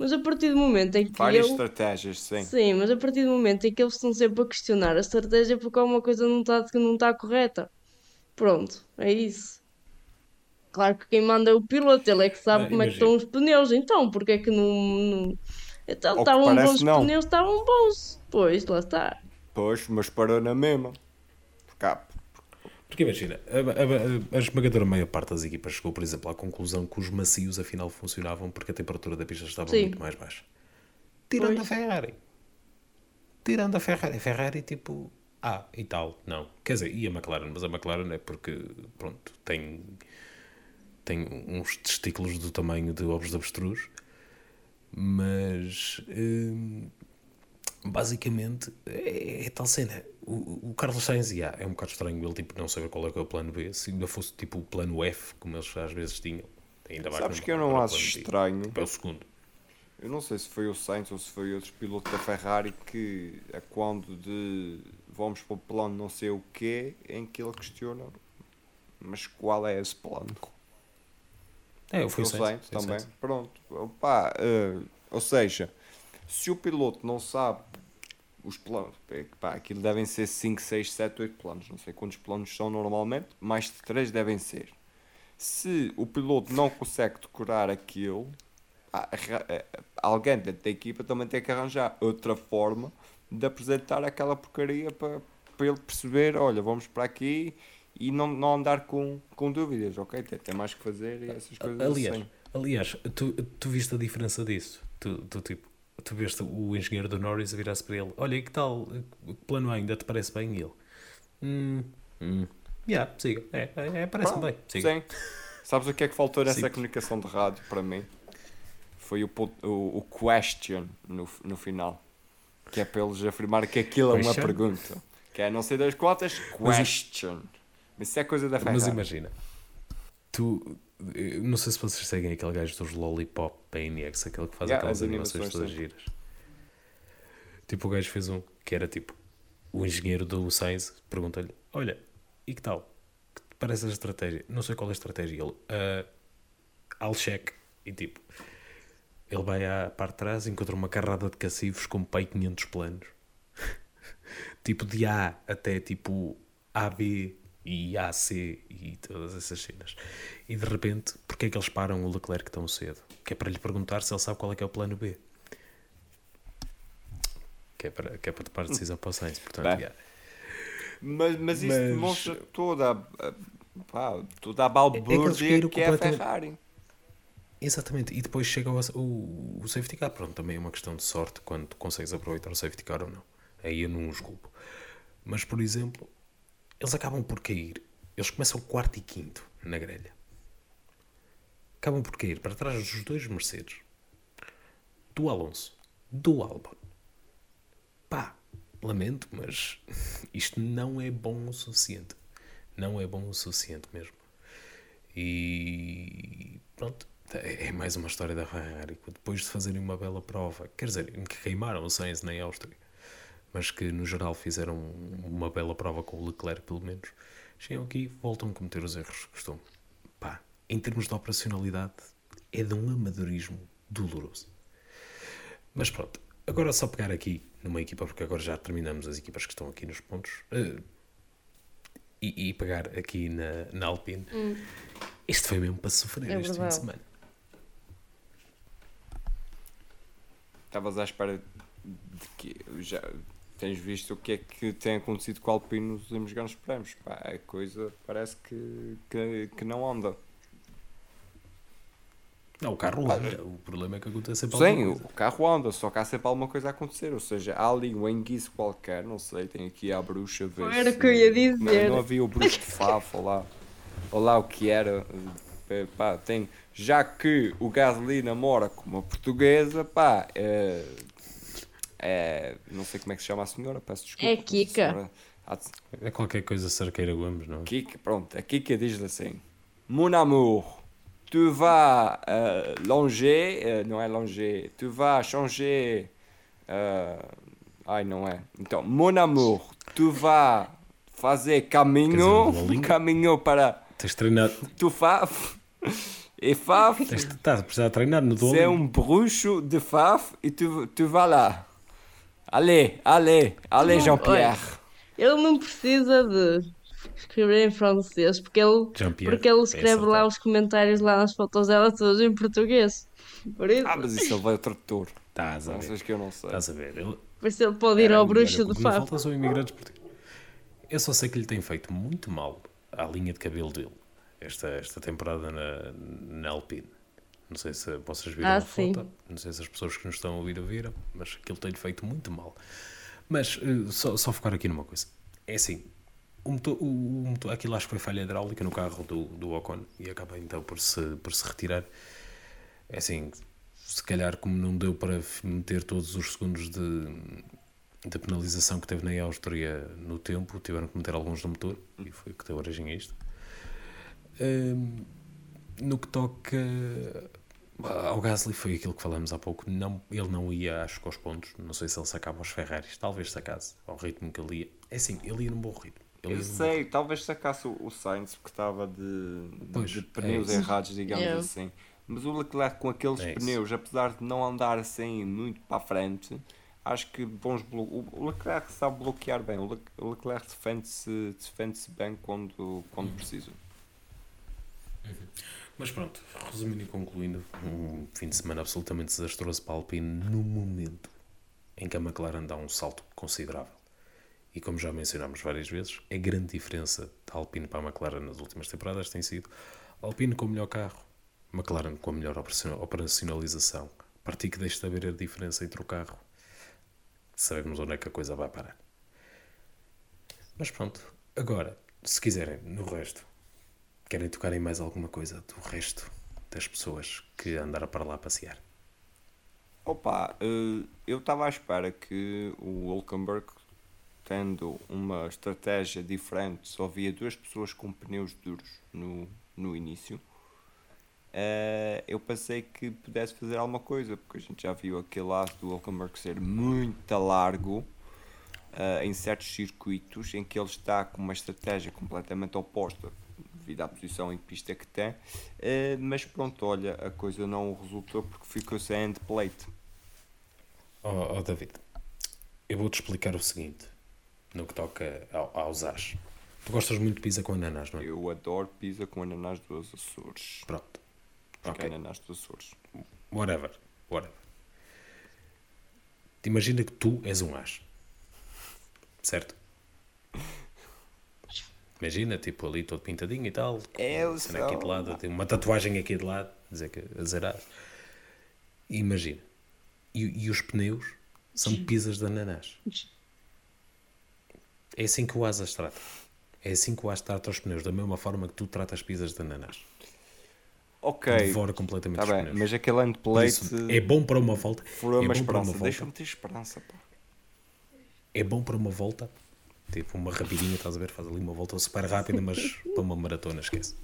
S3: Mas a partir do momento em que
S1: Várias
S3: eu.
S1: estratégias, sim.
S3: Sim, mas a partir do momento em que eles estão sempre a questionar a estratégia porque alguma coisa não está que não está correta. Pronto, é isso. Claro que quem manda é o piloto, ele é que sabe
S2: Ah,
S3: como é que
S2: imagino.
S3: estão os pneus. Então, porque é que não. não... Então, estavam bons os
S1: não.
S3: pneus, estavam bons. Pois, lá está.
S1: Pois, mas parou na mesma. Porque há-
S2: Porque imagina, a, a- a- a esmagadora maior parte das equipas chegou, por exemplo, à conclusão que os macios afinal funcionavam porque a temperatura da pista estava
S3: Sim.
S2: muito mais baixa. Tirando
S3: Pois.
S2: a Ferrari. Tirando a Ferrari. A Ferrari, tipo, ah, e tal. Não. Quer dizer, e a McLaren, mas a McLaren é porque, pronto, tem, tem uns testículos do tamanho de ovos de avestruz. Mas. hum, basicamente é, é tal cena. O, o Carlos Sainz já, é um bocado estranho ele tipo, não saber qual é que é o plano B. Se ainda fosse tipo o plano F, como eles às vezes tinham, ainda vai
S1: Sabes que eu não acho estranho?
S2: Tipo, é o segundo.
S1: Eu não sei se foi o Sainz ou se foi outro piloto da Ferrari que, a quando de vamos para o plano não sei o quê, em que ele questiona, mas qual é esse plano?
S2: É, foi
S1: Foi
S2: o Sainz.
S1: Sainz também.
S2: Sainz.
S1: Pronto. Opa, eh, ou seja, se o piloto não sabe os planos, é pá, aquilo devem ser 5, 6, 7, 8 planos, não sei quantos planos são normalmente, mais de 3 devem ser. Se o piloto não consegue decorar aquilo, pá, eh, alguém dentro da equipa também tem que arranjar outra forma de apresentar aquela porcaria para, para ele perceber, olha, vamos para aqui e não, não andar com, com dúvidas, ok? Tem, tem mais que fazer e essas coisas
S2: Aliás,
S1: assim.
S2: aliás tu, tu viste a diferença disso? Tu, tu, tipo, tu viste o engenheiro do Norris a virar-se para ele: Olha, e que tal? Que plano ainda te parece bem? E ele: Hum, hum, yeah, siga. É, é, é, parece-me bem. Siga.
S1: Sim. Sabes o que é que faltou nessa
S2: Simples.
S1: comunicação de rádio para mim? Foi o, o, o question no, no final. Que é para eles afirmarem que aquilo é uma pergunta. Que é não sei das quantas, question. Mas isso é coisa da Ferrari.
S2: Mas imagina, tu. Não sei se vocês seguem aquele gajo dos Lollipop PNX, aquele que faz
S1: Yeah,
S2: aquelas
S1: as
S2: animações
S1: animações,
S2: todas giras. Tipo, o gajo fez um que era tipo o engenheiro do Sainz pergunta-lhe: Olha, e que tal? Que te parece a estratégia? Não sei qual é a estratégia. Ele, uh, I'll check. E tipo, ele vai à parte de trás e encontra uma carrada de cacifos com pai 500 planos. tipo de A até tipo AB e AC e todas essas cenas. E de repente, porque é que eles param o Leclerc tão cedo? Que é para lhe perguntar se ele sabe qual é que é o plano B. Que é para, que é para tomar decisão para o Sainz. Portanto, yeah.
S1: Mas, mas isso
S2: Mas-
S1: demonstra toda a, a- pá, toda a
S2: É
S1: balbúrdia
S2: caíram
S1: que é a Ferrari.
S2: Exatamente, e depois chega o, o, o safety car. Pronto, também é uma questão de sorte quando tu consegues aproveitar o safety car ou não. Aí eu não os culpo. Mas, por exemplo, eles acabam por cair. Eles começam quarto e quinto na grelha. Acabam por cair para trás dos dois Mercedes, do Alonso, do Albon. Pá, lamento, mas isto não é bom o suficiente. Não é bom o suficiente mesmo. E pronto, é mais uma história da Ferrari. Depois de fazerem uma bela prova, quer dizer, que queimaram o Sainz na Áustria, mas que no geral fizeram uma bela prova com o Leclerc, pelo menos, chegam aqui e voltam a cometer os erros que costumam. Pá, em termos de operacionalidade, é de um amadorismo doloroso. Mas pronto, agora é só pegar aqui numa equipa, porque agora já terminamos as equipas que estão aqui nos pontos, eh, e, e pegar aqui na, na Alpine. Isto foi mesmo para sofrer
S3: É
S2: este fim de semana.
S1: Estavas à espera de que já tens visto o que é que tem acontecido com o Alpine nos últimos grandes prémios. Pá, a coisa parece que, que, que não anda.
S2: Não, o carro anda. O problema é que acontece sempre
S1: Sim,
S2: alguma
S1: o carro anda, só que há sempre alguma coisa a acontecer. Ou seja, há ali um enguiço qualquer, não sei, tem aqui a bruxa a ver.
S3: Era o que eu ia
S1: Não,
S3: dizer.
S1: não havia o bruxo de Fafo, ou lá, ou lá o que era. Pá, tem, já que o Gasly namora com uma portuguesa, pá, é, é- não sei como é que se chama a senhora, peço desculpa.
S3: É Kika.
S1: Senhora- a
S2: É qualquer coisa Cerqueira Gomes, não é?
S1: Kika, pronto, a Kika diz-lhe assim: Mon amour, tu vas euh, longer, euh, não é longer, tu vas changer. euh, ai, não é. Então, mon amour, tu vas fazer caminho,
S2: dizer,
S1: caminho para
S2: Tens treinado.
S1: tu faf. E faf,
S2: estás a precisar treinar no Duolingo.
S1: um bruxo de faf e tu, tu vas lá. Allez, allez,
S3: Não,
S1: Jean-Pierre.
S3: Ele não precisa de escrever em francês, porque ele, porque ele escreve lá os comentários lá nas fotos dela todos em português. Por isso,
S1: Ah, mas isso ele vai ao tradutor.
S2: Estás a
S1: Não
S2: ver.
S1: sei que eu não sei.
S2: Estás a ver. Ele,
S3: isso ele pode ir ao bruxo
S2: o
S3: de
S2: que não
S3: Faf.
S2: falta são imigrantes portugueses. Eu só sei que lhe tem feito muito mal à linha de cabelo dele esta, esta temporada na, na Alpine. Não sei se vocês viram
S3: Ah,
S2: a
S3: sim.
S2: foto, não sei se as pessoas que nos estão a ouvir ouviram, mas aquilo tem-lhe feito muito mal. Mas eh, só, só focar aqui numa coisa: é assim, o motor, o, o motor, aquilo acho que foi falha hidráulica no carro do, do Ocon e acaba então por se, por se retirar. É assim, se calhar, como não deu para meter todos os segundos de, de penalização que teve na Áustria no tempo, tiveram que meter alguns no motor e foi o que deu origem a isto. Hum, no que toca ao Gasly, foi aquilo que falamos há pouco. Não, ele não ia, acho que aos pontos. Não sei se ele sacava aos Ferraris, talvez sacasse ao ritmo que ele ia. É assim, ele ia num bom ritmo. Ele
S1: Eu
S2: bom
S1: sei, talvez sacasse o, o Sainz porque estava de,
S2: Pois,
S1: de
S2: é
S1: pneus
S2: isso.
S1: errados, digamos
S3: Yeah.
S1: assim. Mas o Leclerc com aqueles
S2: É
S1: pneus, apesar de não andar assim muito para a frente, acho que bons blo... o Leclerc sabe bloquear bem. O Le- o Leclerc defende-se defende bem quando, quando precisa.
S2: Mas pronto, resumindo e concluindo, um fim de semana absolutamente desastroso para a Alpine no momento em que a McLaren dá um salto considerável. E como já mencionámos várias vezes, a grande diferença da Alpine para a McLaren nas últimas temporadas tem sido Alpine com o melhor carro, McLaren com a melhor operaciona- operacionalização. A partir que deixe de haver a diferença entre o carro, sabemos onde é que a coisa vai parar. Mas pronto, agora, se quiserem, no resto, Querem tocar em mais alguma coisa do resto das pessoas que andaram para lá passear?
S1: Opa, eh, eu estava à espera que o Hulkenberg, tendo uma estratégia diferente, só via duas pessoas com pneus duros no, no início. eh, eu pensei que pudesse fazer alguma coisa, porque a gente já viu aquele lado do Hulkenberg ser muito largo ah, em certos circuitos em que ele está com uma estratégia completamente oposta devido à posição em pista que tem, ah, mas pronto, olha, a coisa não resultou porque ficou sem end plate.
S2: Oh, oh, David, eu vou-te explicar o seguinte, no que toca ao, aos as. Tu gostas muito de pizza com ananás, não é?
S1: Eu adoro pizza com ananás dos Açores.
S2: Pronto.
S1: Porque é
S2: Ok.
S1: ananás dos Açores.
S2: Whatever. Whatever. Te imagina que tu és um as. Certo? Imagina, tipo, ali todo pintadinho e tal.
S1: É, eu
S2: cena aqui de lado, tem uma tatuagem aqui de lado, dizer que a dizer as. E imagina. E, e os pneus são pizzas de ananás. É assim que o Asas trata. É assim que o Asas trata os pneus, da mesma forma que tu tratas pizzas de ananás.
S1: Ok,
S2: Devora completamente
S1: está
S2: os
S1: bem,
S2: pneus.
S1: mas aquele end
S2: Por
S1: plate
S2: isso, é bom para uma volta.
S1: furou
S2: é
S1: uma
S2: bom para uma
S1: esperança.
S2: volta.
S1: Deixa-me ter esperança, pá.
S2: é bom para uma volta, tipo uma rapidinha, estás a ver? Faz ali uma volta super rápida, mas para uma maratona, esquece.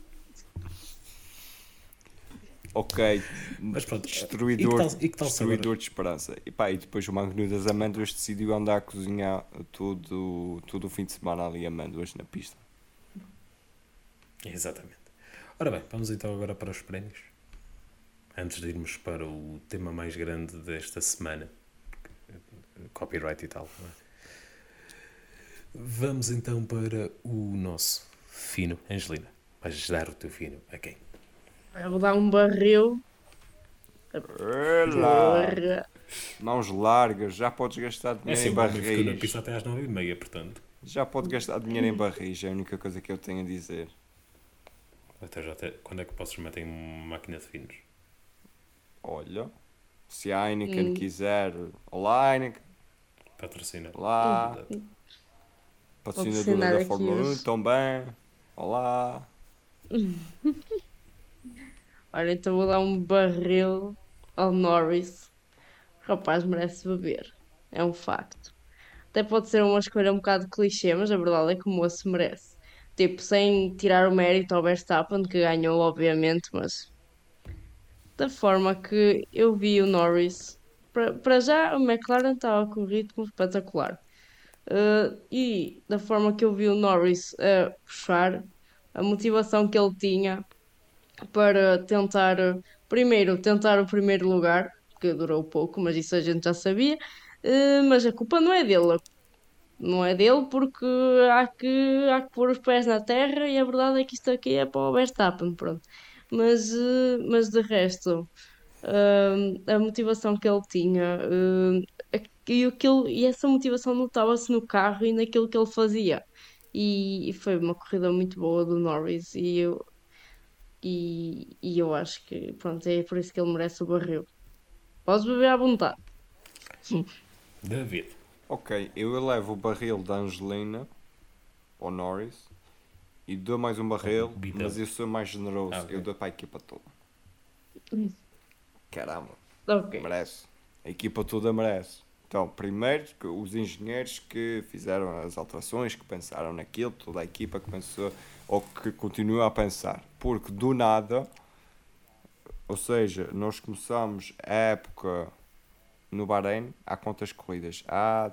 S1: Ok,
S2: Mas pronto,
S1: destruidor,
S2: e que tal, e que tal
S1: destruidor de esperança. E pá, e depois o Magno das Amêndoas decidiu andar a cozinhar todo, todo o fim de semana ali amêndoas na pista.
S2: Exatamente. Ora bem, vamos então agora para os prémios. Antes de irmos para o tema mais grande desta semana, copyright e tal. não é? Vamos então para o nosso fino. Angelina, vais dar o teu fino a quem?
S3: Eu vou dar um barril.
S1: Olá!
S3: Porra.
S1: Mãos largas, já podes gastar
S2: É
S1: dinheiro
S2: assim,
S1: em
S2: ficou na
S1: barris.
S2: pista até às 9h30, portanto.
S1: Já pode gastar dinheiro em barris, é a única coisa que eu tenho a dizer.
S2: Até já até, quando é que vocês metem uma máquina de finos?
S1: Olha, se a Heineken
S3: Hum.
S1: quiser, olá Heineken,
S2: Patrocina.
S1: olá, patrocinadora da Fórmula 1
S3: os-
S1: também, olá.
S3: Olha, então vou dar um barril ao Norris. O rapaz merece beber. É um facto. Até pode ser uma escolha um bocado clichê, mas a verdade é que o moço merece. Tipo, sem tirar o mérito ao Verstappen, que ganhou, obviamente, mas da forma que eu vi o Norris, para já o McLaren estava com um ritmo espetacular. Uh, e da forma que eu vi o Norris a puxar, a motivação que ele tinha para tentar, primeiro, tentar o primeiro lugar, que durou pouco, mas isso a gente já sabia. Uh, mas a culpa não é dele, não é dele porque há que, há que pôr os pés na terra e a verdade é que isto aqui é para o Verstappen, pronto. Mas, uh, mas de resto, a motivação que ele tinha, e, aquilo, e essa motivação notava-se no carro e naquilo que ele fazia. E, e foi uma corrida muito boa do Norris e eu, e, e eu acho que pronto, é por isso que ele merece o barril. Podes beber à vontade.
S2: David.
S1: Ok, eu elevo o barril da Angelina ao Norris e dou mais um barril,
S2: Bidão.
S1: mas eu sou mais generoso,
S2: Ah, ok.
S1: eu dou para a equipa toda. Caramba,
S3: Ok.
S1: merece. A equipa toda merece. Então, primeiro, os engenheiros que fizeram as alterações, que pensaram naquilo, toda a equipa que pensou, ou que continua a pensar. Porque do nada, ou seja, nós começamos a época no Bahrein, há quantas corridas? Há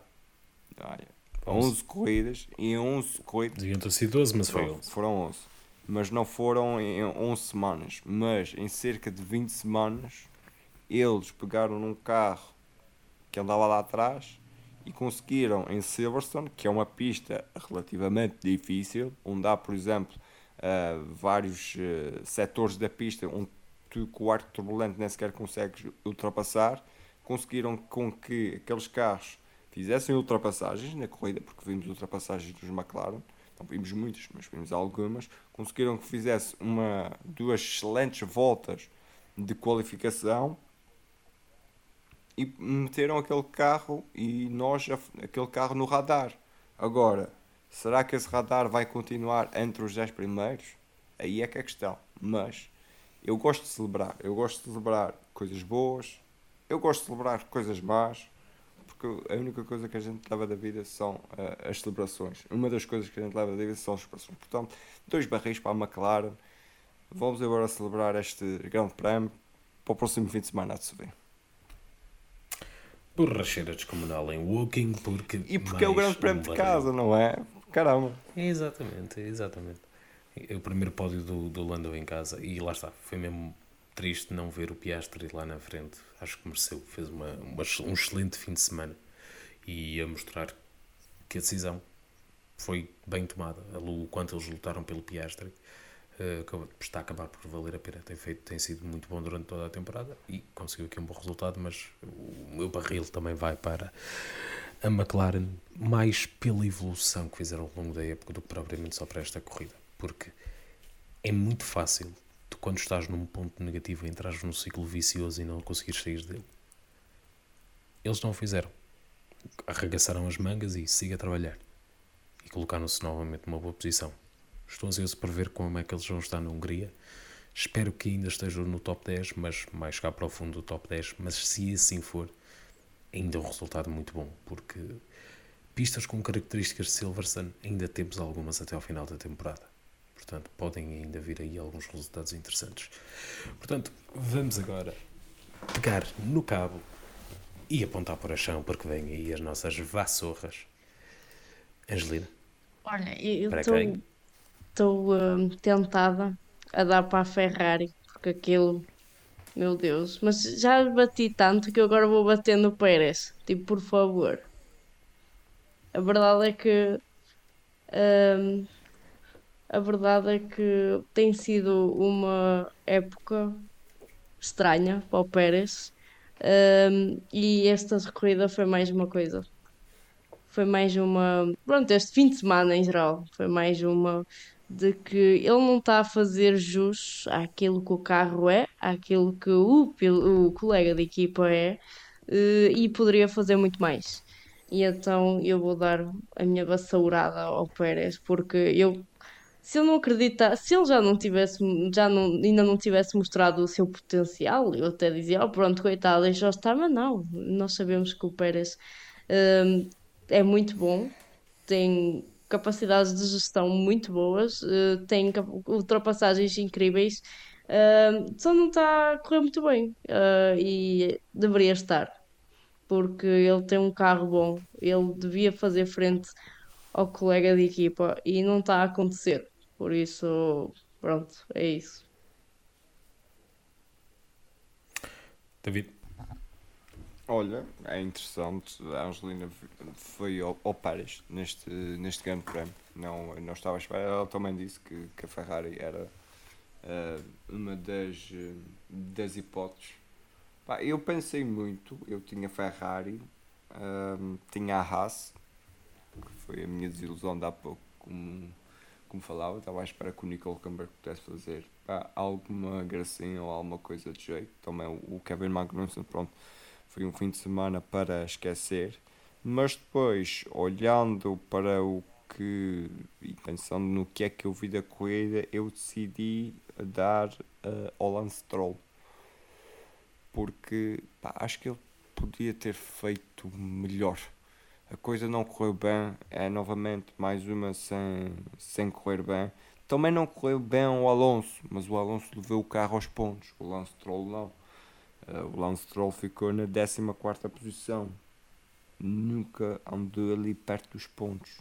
S1: olha, 11 corridas e em 11 corridas
S2: Deviam ter sido 12, mas
S1: foram,
S2: 11.
S1: foram 11. Mas não foram em 11 semanas. Mas em cerca de 20 semanas, eles pegaram num carro que andava lá atrás e conseguiram em Silverstone, que é uma pista relativamente difícil, onde há, por exemplo, ah, vários ah, setores da pista onde tu com o arco turbulento nem sequer consegues ultrapassar, conseguiram com que aqueles carros fizessem ultrapassagens na corrida, porque vimos ultrapassagens dos McLaren, não vimos muitas, mas vimos algumas, conseguiram que fizesse uma, duas excelentes voltas de qualificação e meteram aquele carro e nós aquele carro no radar. Agora, será que esse radar vai continuar entre os 10 primeiros? Aí é que é a questão. Mas eu gosto de celebrar, eu gosto de celebrar coisas boas, eu gosto de celebrar coisas más, porque a única coisa que a gente leva da vida são ah, as celebrações. Uma das coisas que a gente leva da vida são as celebrações. Portanto, dois barris para a McLaren. Vamos agora celebrar este grande prémio para o próximo fim de semana a se ver.
S2: Borracheira descomunal em Woking, porque.
S1: E porque é o grande prémio
S2: um
S1: de casa, não é? Caramba.
S2: Exatamente, exatamente. É o primeiro pódio do, do Lando em casa e lá está, foi mesmo triste não ver o Piastri lá na frente. Acho que mereceu, fez uma, uma- um excelente fim de semana e a mostrar que a decisão foi bem tomada. O quanto eles lutaram pelo Piastri acaba- está a acabar por valer a pena. Tem, feito, tem sido muito bom durante toda a temporada e conseguiu aqui um bom resultado, mas o meu barril também vai para a McLaren mais pela evolução que fizeram ao longo da época do que propriamente só para esta corrida. Porque é muito fácil tu, quando estás num ponto negativo, entrares num ciclo vicioso e não conseguires sair dele. Eles não o fizeram. Arregaçaram as mangas e siga a trabalhar. E colocaram-se novamente numa boa posição. Estou ansioso para ver como é que eles vão estar na Hungria. Espero que ainda estejam no top 10, mas mais cá para o fundo do top 10. Mas se assim for, ainda é um resultado muito bom, porque pistas com características de Silverstone ainda temos algumas até ao final da temporada. Portanto, podem ainda vir aí alguns resultados interessantes. Portanto, vamos agora pegar no cabo e apontar para o chão, porque vêm aí as nossas vassourras. Angelina,
S3: Olha, eu estou? Estou hum, tentada a dar para a Ferrari, porque aquilo, meu Deus, mas já bati tanto que eu agora vou bater no Pérez. Tipo, por favor. A verdade é que hum, a verdade é que tem sido uma época estranha para o Pérez. hum, e esta corrida foi mais uma coisa. Foi mais uma. Pronto, este fim de semana em geral. Foi mais uma de que ele não está a fazer jus àquilo que o carro é, àquilo que o, o colega de equipa é, eh, e poderia fazer muito mais. E então eu vou dar a minha vassourada ao Pérez, porque eu. Se ele não acredita, se ele já não tivesse, já não, ainda não tivesse mostrado o seu potencial, eu até dizia, oh pronto, coitado, deixa estar, mas não, nós sabemos que o Pérez hum, é muito bom, tem capacidades de gestão muito boas, eh, tem ultrapassagens incríveis, eh, só não está a correr muito bem, eh, e deveria estar, porque ele tem um carro bom, ele devia fazer frente ao colega de equipa e não está a acontecer, por isso, pronto, é isso.
S2: David,
S1: Olha, é interessante. A Angelina foi ao, ao Paris neste, neste grande prémio. Não, não estava à espera. Ela também disse que, que a Ferrari era eh, uma das, eh, das hipóteses. Pá, eu pensei muito. Eu tinha Ferrari, ahm, tinha a Haas, que foi a minha desilusão de há pouco, como, como falava. Estava à espera que o Nico Hulkenberg pudesse fazer pá, alguma gracinha ou alguma coisa de jeito. Também o, o Kevin Magnussen, pronto foi um fim de semana para esquecer, mas depois, olhando para o que e pensando no que é que eu vi da corrida, eu decidi dar uh, ao Lance Stroll, porque pá, acho que ele podia ter feito melhor. A coisa não correu bem, é novamente mais uma sem, sem correr bem. Também não correu bem o Alonso, mas o Alonso levou o carro aos pontos, o Lance Stroll não. Uh, o Lance Stroll ficou na 14 posição. Nunca andou ali perto dos pontos.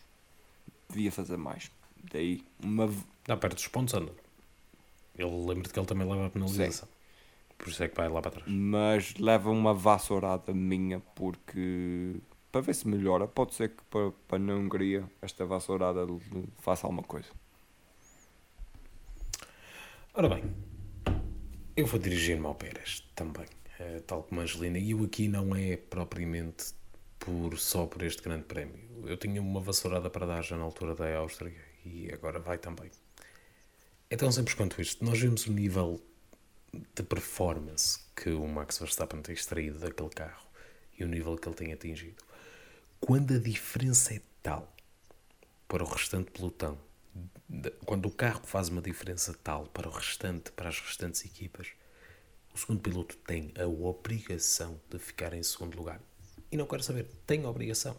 S1: Devia fazer mais. Daí, uma.
S2: dá perto dos pontos, anda. Ele lembra-te que ele também leva a penalização. Por isso é que vai lá para trás.
S1: Mas leva uma vassourada minha porque. Para ver se melhora. Pode ser que para, para na Hungria esta vassourada faça alguma coisa.
S2: Ora bem, eu vou dirigir-me ao Pérez também, eh, tal como a Angelina. E eu aqui não é propriamente por, só por este grande prémio. Eu tinha uma vassourada para dar já na altura da Áustria e agora vai também. É tão simples quanto isto. Nós vemos o nível de performance que o Max Verstappen tem extraído daquele carro e o nível que ele tem atingido. Quando a diferença é tal para o restante pelotão, quando o carro faz uma diferença tal para o restante, para as restantes equipas, o segundo piloto tem a obrigação de ficar em segundo lugar. E não quero saber, tem a obrigação.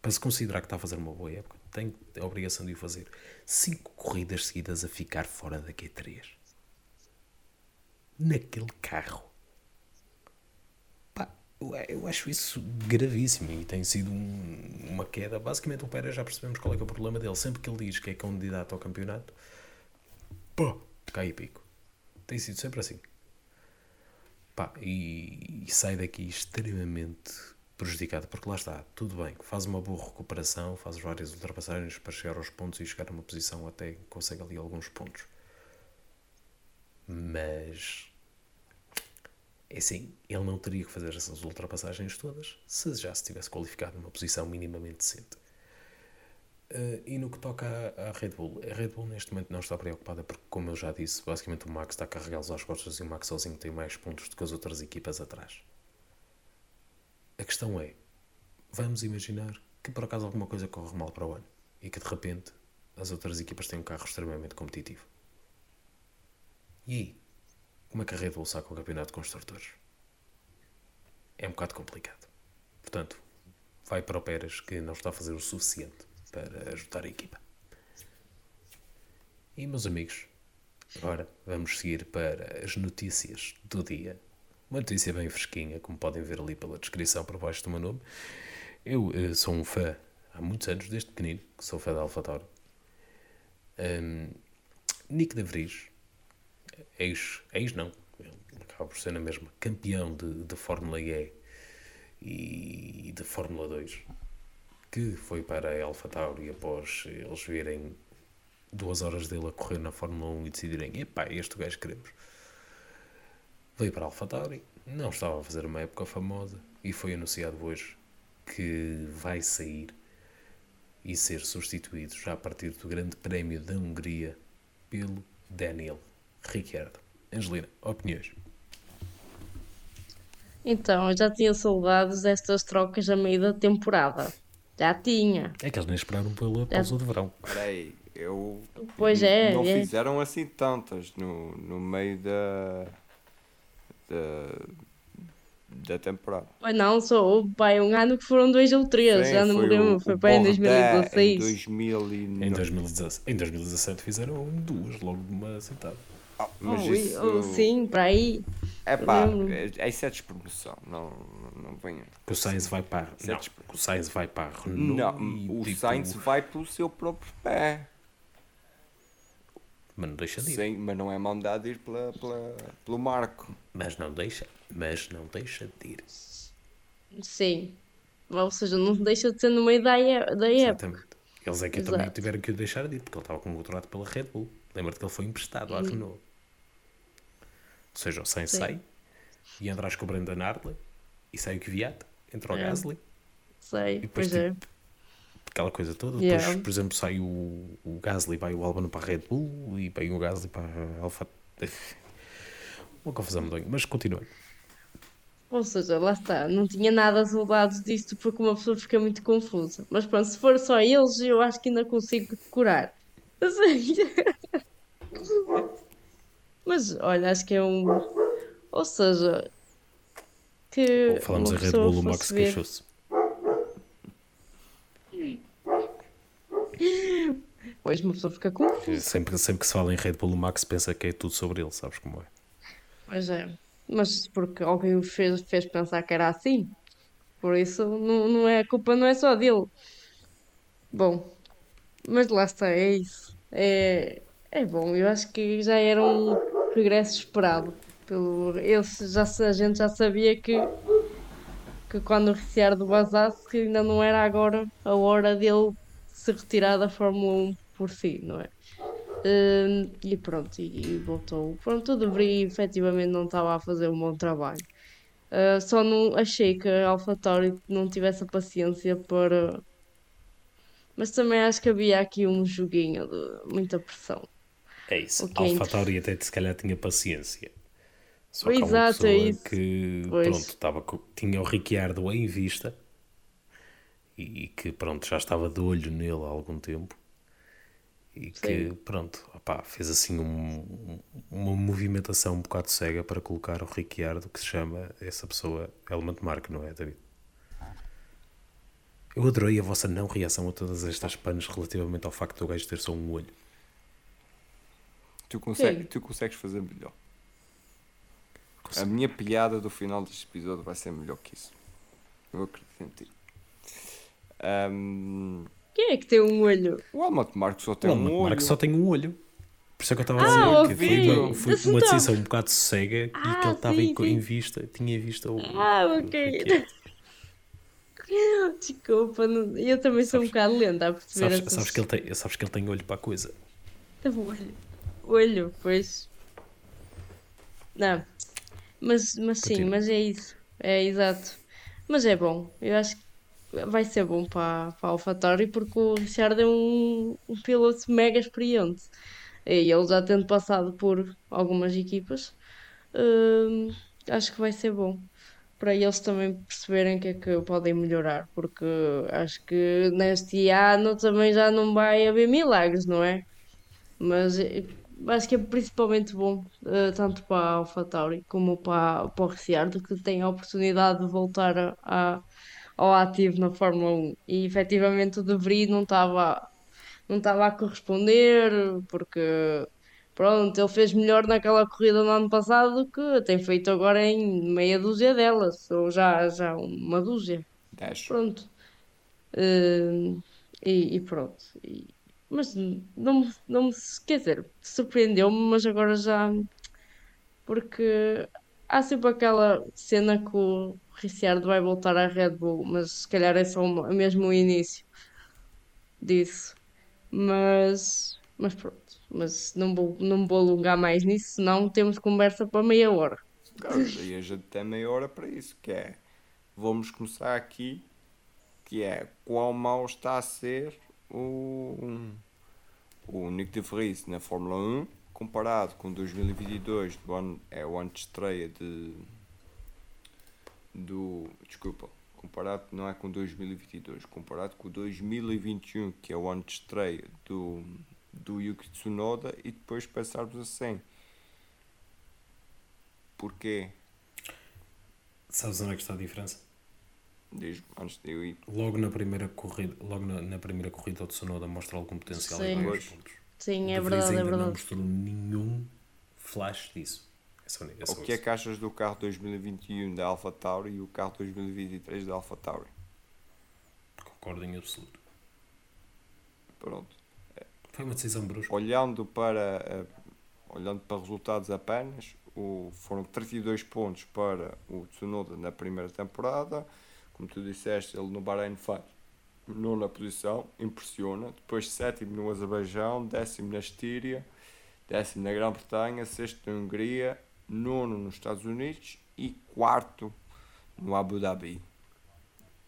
S2: Para se considerar que está a fazer uma boa época, tem a obrigação de o fazer. Cinco corridas seguidas a ficar fora da Q3. Naquele carro. Pá, eu, acho isso gravíssimo e tem sido um- uma queda. Basicamente, o Pérez já percebemos qual é, é o problema dele. Sempre que ele diz que é candidato ao campeonato, pô, cai e pico. Tem sido sempre assim. Pá, e, e sai daqui extremamente prejudicado, porque lá está, tudo bem, faz uma boa recuperação, faz várias ultrapassagens para chegar aos pontos e chegar a uma posição até consegue ali alguns pontos. Mas é assim, ele não teria que fazer essas ultrapassagens todas se já se tivesse qualificado numa posição minimamente decente. Eh, e no que toca à, à Red Bull, a Red Bull neste momento não está preocupada porque, como eu já disse, basicamente o Max está a carregá-los às costas e o Max sozinho tem mais pontos do que as outras equipas atrás. A questão é, vamos imaginar que por acaso alguma coisa corre mal para o ano e que de repente as outras equipas têm um carro extremamente competitivo. E aí? Como é que a Red Bull saca o campeonato de construtores? É um bocado complicado. Portanto, vai para o Pérez que não está a fazer o suficiente para ajudar a equipa. E meus amigos, agora vamos seguir para as notícias do dia. Uma notícia bem fresquinha, como podem ver ali pela descrição por baixo do meu nome. Eu eh, sou um fã há muitos anos, desde pequenino, que sou fã da AlphaTauri. Um, Nick de Vries, ex, ex não, acaba por ser na mesma, campeão de, de Fórmula E e de Fórmula 2, que foi para a AlphaTauri após eles virem duas horas dele a correr na Fórmula 1 e decidirem, epá, este gajo queremos. Veio para a AlphaTauri, não estava a fazer uma época famosa e foi anunciado hoje que vai sair e ser substituído já a partir do Grande Prémio da Hungria pelo Daniel Ricciardo. Angelina, opiniões?
S3: Então, eu já tinha saudades destas trocas a meio da temporada. Já tinha.
S2: É que eles nem esperaram pela pausa de verão.
S1: Peraí, eu.
S3: Pois é,
S1: Não
S3: é.
S1: fizeram assim tantas no, no meio da. da. da temporada.
S3: Pois não, só houve pai, um ano que foram dois ou três,
S1: Sim,
S3: já não me
S1: foi o-
S3: lembro, foi
S1: o
S3: para em
S1: Bordet
S3: 2016.
S1: Em 2009.
S2: Em 2017, em 2017 fizeram duas logo de uma sentada.
S1: Ah, mas
S3: Oh,
S1: isso.
S3: oh, sim, para aí.
S1: É pá,
S3: lembro.
S1: é, isso é despromoção. Não, não, não venha.
S2: Que o Sainz vai para.
S1: Isso é
S2: Não, o Sainz vai para a Renault.
S1: Não, o
S2: tipo,
S1: Sainz vai pelo seu próprio pé.
S2: Mas não deixa de ir.
S1: Sim, mas não é mandado ir pela, pela, pelo marco.
S2: Mas não deixa. Mas não deixa de ir.
S3: Sim. Ou seja, não deixa de ser no meio da, é- da época.
S2: Exatamente. Eles é que
S3: Exato.
S2: também tiveram que o deixar de ir, porque ele estava com contrato pela Red Bull. Lembra-te que ele foi emprestado à Renault. Ou seja, o
S3: Sim.
S2: sai e entras com o Brendan Hartley e sai o Kvyat, entra o
S3: É.
S2: Gasly
S3: Sei,
S2: depois,
S3: pois é.
S2: tipo, aquela coisa toda.
S3: Yeah.
S2: Depois, por exemplo, sai o, o Gasly, vai o Albon para a Red Bull e vem o Gasly para a Alfa. Uma confusão medonha, mas continuando.
S3: Ou seja, lá está, não tinha nada a saudades disto porque uma pessoa fica muito confusa. Mas pronto, se for só eles, eu acho que ainda consigo decorar. Assim. Mas olha, acho que é um. Ou seja, que.
S2: Falamos
S3: uma
S2: em Red Bull, o Max
S3: ver-
S2: queixou-se.
S3: Pois uma pessoa fica confusa.
S2: Sempre, sempre que se fala em Red Bull, o Max pensa que é tudo sobre ele, sabes como é?
S3: Pois é. Mas porque alguém o fez, fez pensar que era assim. Por isso, não, não é, a culpa não é só dele. Bom, mas lá está, é isso. É, é bom, eu acho que já era um regresso esperado. Pelo, esse, já, a gente já sabia que, que quando o Ricciardo vazasse, que ainda não era agora a hora dele se retirar da Fórmula 1 por si, não é? Hum, e pronto, e, e voltou. Pronto, o De Vries efetivamente não estava a fazer um bom trabalho. Uh, só não achei que a AlphaTauri não tivesse a paciência para. Mas também acho que havia aqui um joguinho de muita pressão.
S2: É isso.
S3: Ok.
S2: Alfa Tauri até se calhar tinha paciência. Só que
S3: Exato, é isso.
S2: que
S3: Pois.
S2: pronto, com- tinha o Ricciardo em vista e que pronto, já estava de olho nele há algum tempo e que
S3: Sim.
S2: pronto, opá, fez assim um- uma movimentação um bocado cega para colocar o Ricciardo que se chama essa pessoa Helmut Mark, não é David? Eu adorei a vossa não reação a todas estas panos relativamente ao facto do gajo ter só um olho.
S1: Tu, consegue,
S3: Sim.
S1: tu consegues fazer melhor. A minha piada do final deste episódio vai ser melhor que isso. Eu acredito em ti. Ahm,
S3: Quem é que tem um olho?
S1: o Helmut Marko só tem
S2: Não,
S1: um
S2: o
S1: olho.
S2: Marco só tem um olho. Por isso é que eu estava a
S3: Ah,
S2: dizer que foi uma, foi
S3: Então-
S2: uma decisão um bocado cega e que
S3: Ah,
S2: ele estava em, vista, tinha vista o.
S3: Ah,
S2: o
S3: ok.
S2: Riquelme.
S3: Desculpa, não- eu também sou um
S2: Sabes-
S3: bocado lenta a perceber
S2: Sabes,
S3: essas...
S2: sabes, que ele tem, sabes que ele tem olho para a coisa.
S3: Teve um olho. Olho, pois. Não. Mas, mas sim,
S2: Continua.
S3: mas é isso. É exato. Mas é bom. Eu acho que vai ser bom para, para a AlphaTauri porque o Richard é um, um piloto mega experiente. E ele já tendo passado por algumas equipas, hum, acho que vai ser bom. Para eles também perceberem que é que podem melhorar, porque acho que neste ano também já não vai haver milagres, não é? Mas acho que é principalmente bom, eh, tanto para a AlphaTauri como para, para o Ricciardo, que tem a oportunidade de voltar a, a- ao ativo na Fórmula 1. E efetivamente o De Vries não estava não estava a corresponder, porque pronto, ele fez melhor naquela corrida no ano passado do que tem feito agora em meia dúzia delas, ou já, já uma dúzia.
S1: 10.
S3: Pronto. Eh, e, e pronto. E- mas não, não quer dizer, surpreendeu-me, mas agora já. Porque há sempre aquela cena que o Ricciardo vai voltar à Red Bull, mas se calhar é só uma- mesmo o início disso. Mas, mas pronto. Mas não vou, não vou alongar mais nisso, senão temos conversa para meia hora.
S1: Claro, e a gente tem meia hora para isso, que é vamos começar aqui, que é quão mau está a ser o, o Nick de Vries na Fórmula 1 comparado com 2022, do ano, é o ano de estreia de do desculpa, comparado não é com 2022, comparado com 2021, que é o ano de estreia do do Yuki Tsunoda e depois passarmos a 100. Porquê?
S2: Sabes onde é que está a diferença?
S1: Diz-me, antes de eu ir.
S2: Logo na primeira corrida, logo na, na primeira corrida o Tsunoda mostra algum potencial
S3: Sim.
S2: e ganha os
S1: Pois.
S2: pontos.
S3: Sim, é verdade, é
S2: ainda não
S3: verdade.
S2: mostrou nenhum flash disso. É só, é só
S1: O que é
S2: isso.
S1: que achas do carro 2021 da AlphaTauri e o carro 2023 da AlphaTauri?
S2: Concordo em absoluto.
S1: Pronto.
S2: Foi uma decisão brusca.
S1: Olhando para, eh, olhando para resultados apenas, o, foram 32 pontos para o Tsunoda na primeira temporada. Como tu disseste, ele no Bahrein faz nona posição, impressiona. Depois sétimo no Azerbaijão, décimo na Estíria, décimo na Grã-Bretanha, sexto na Hungria, nono nos Estados Unidos e quarto no Abu Dhabi.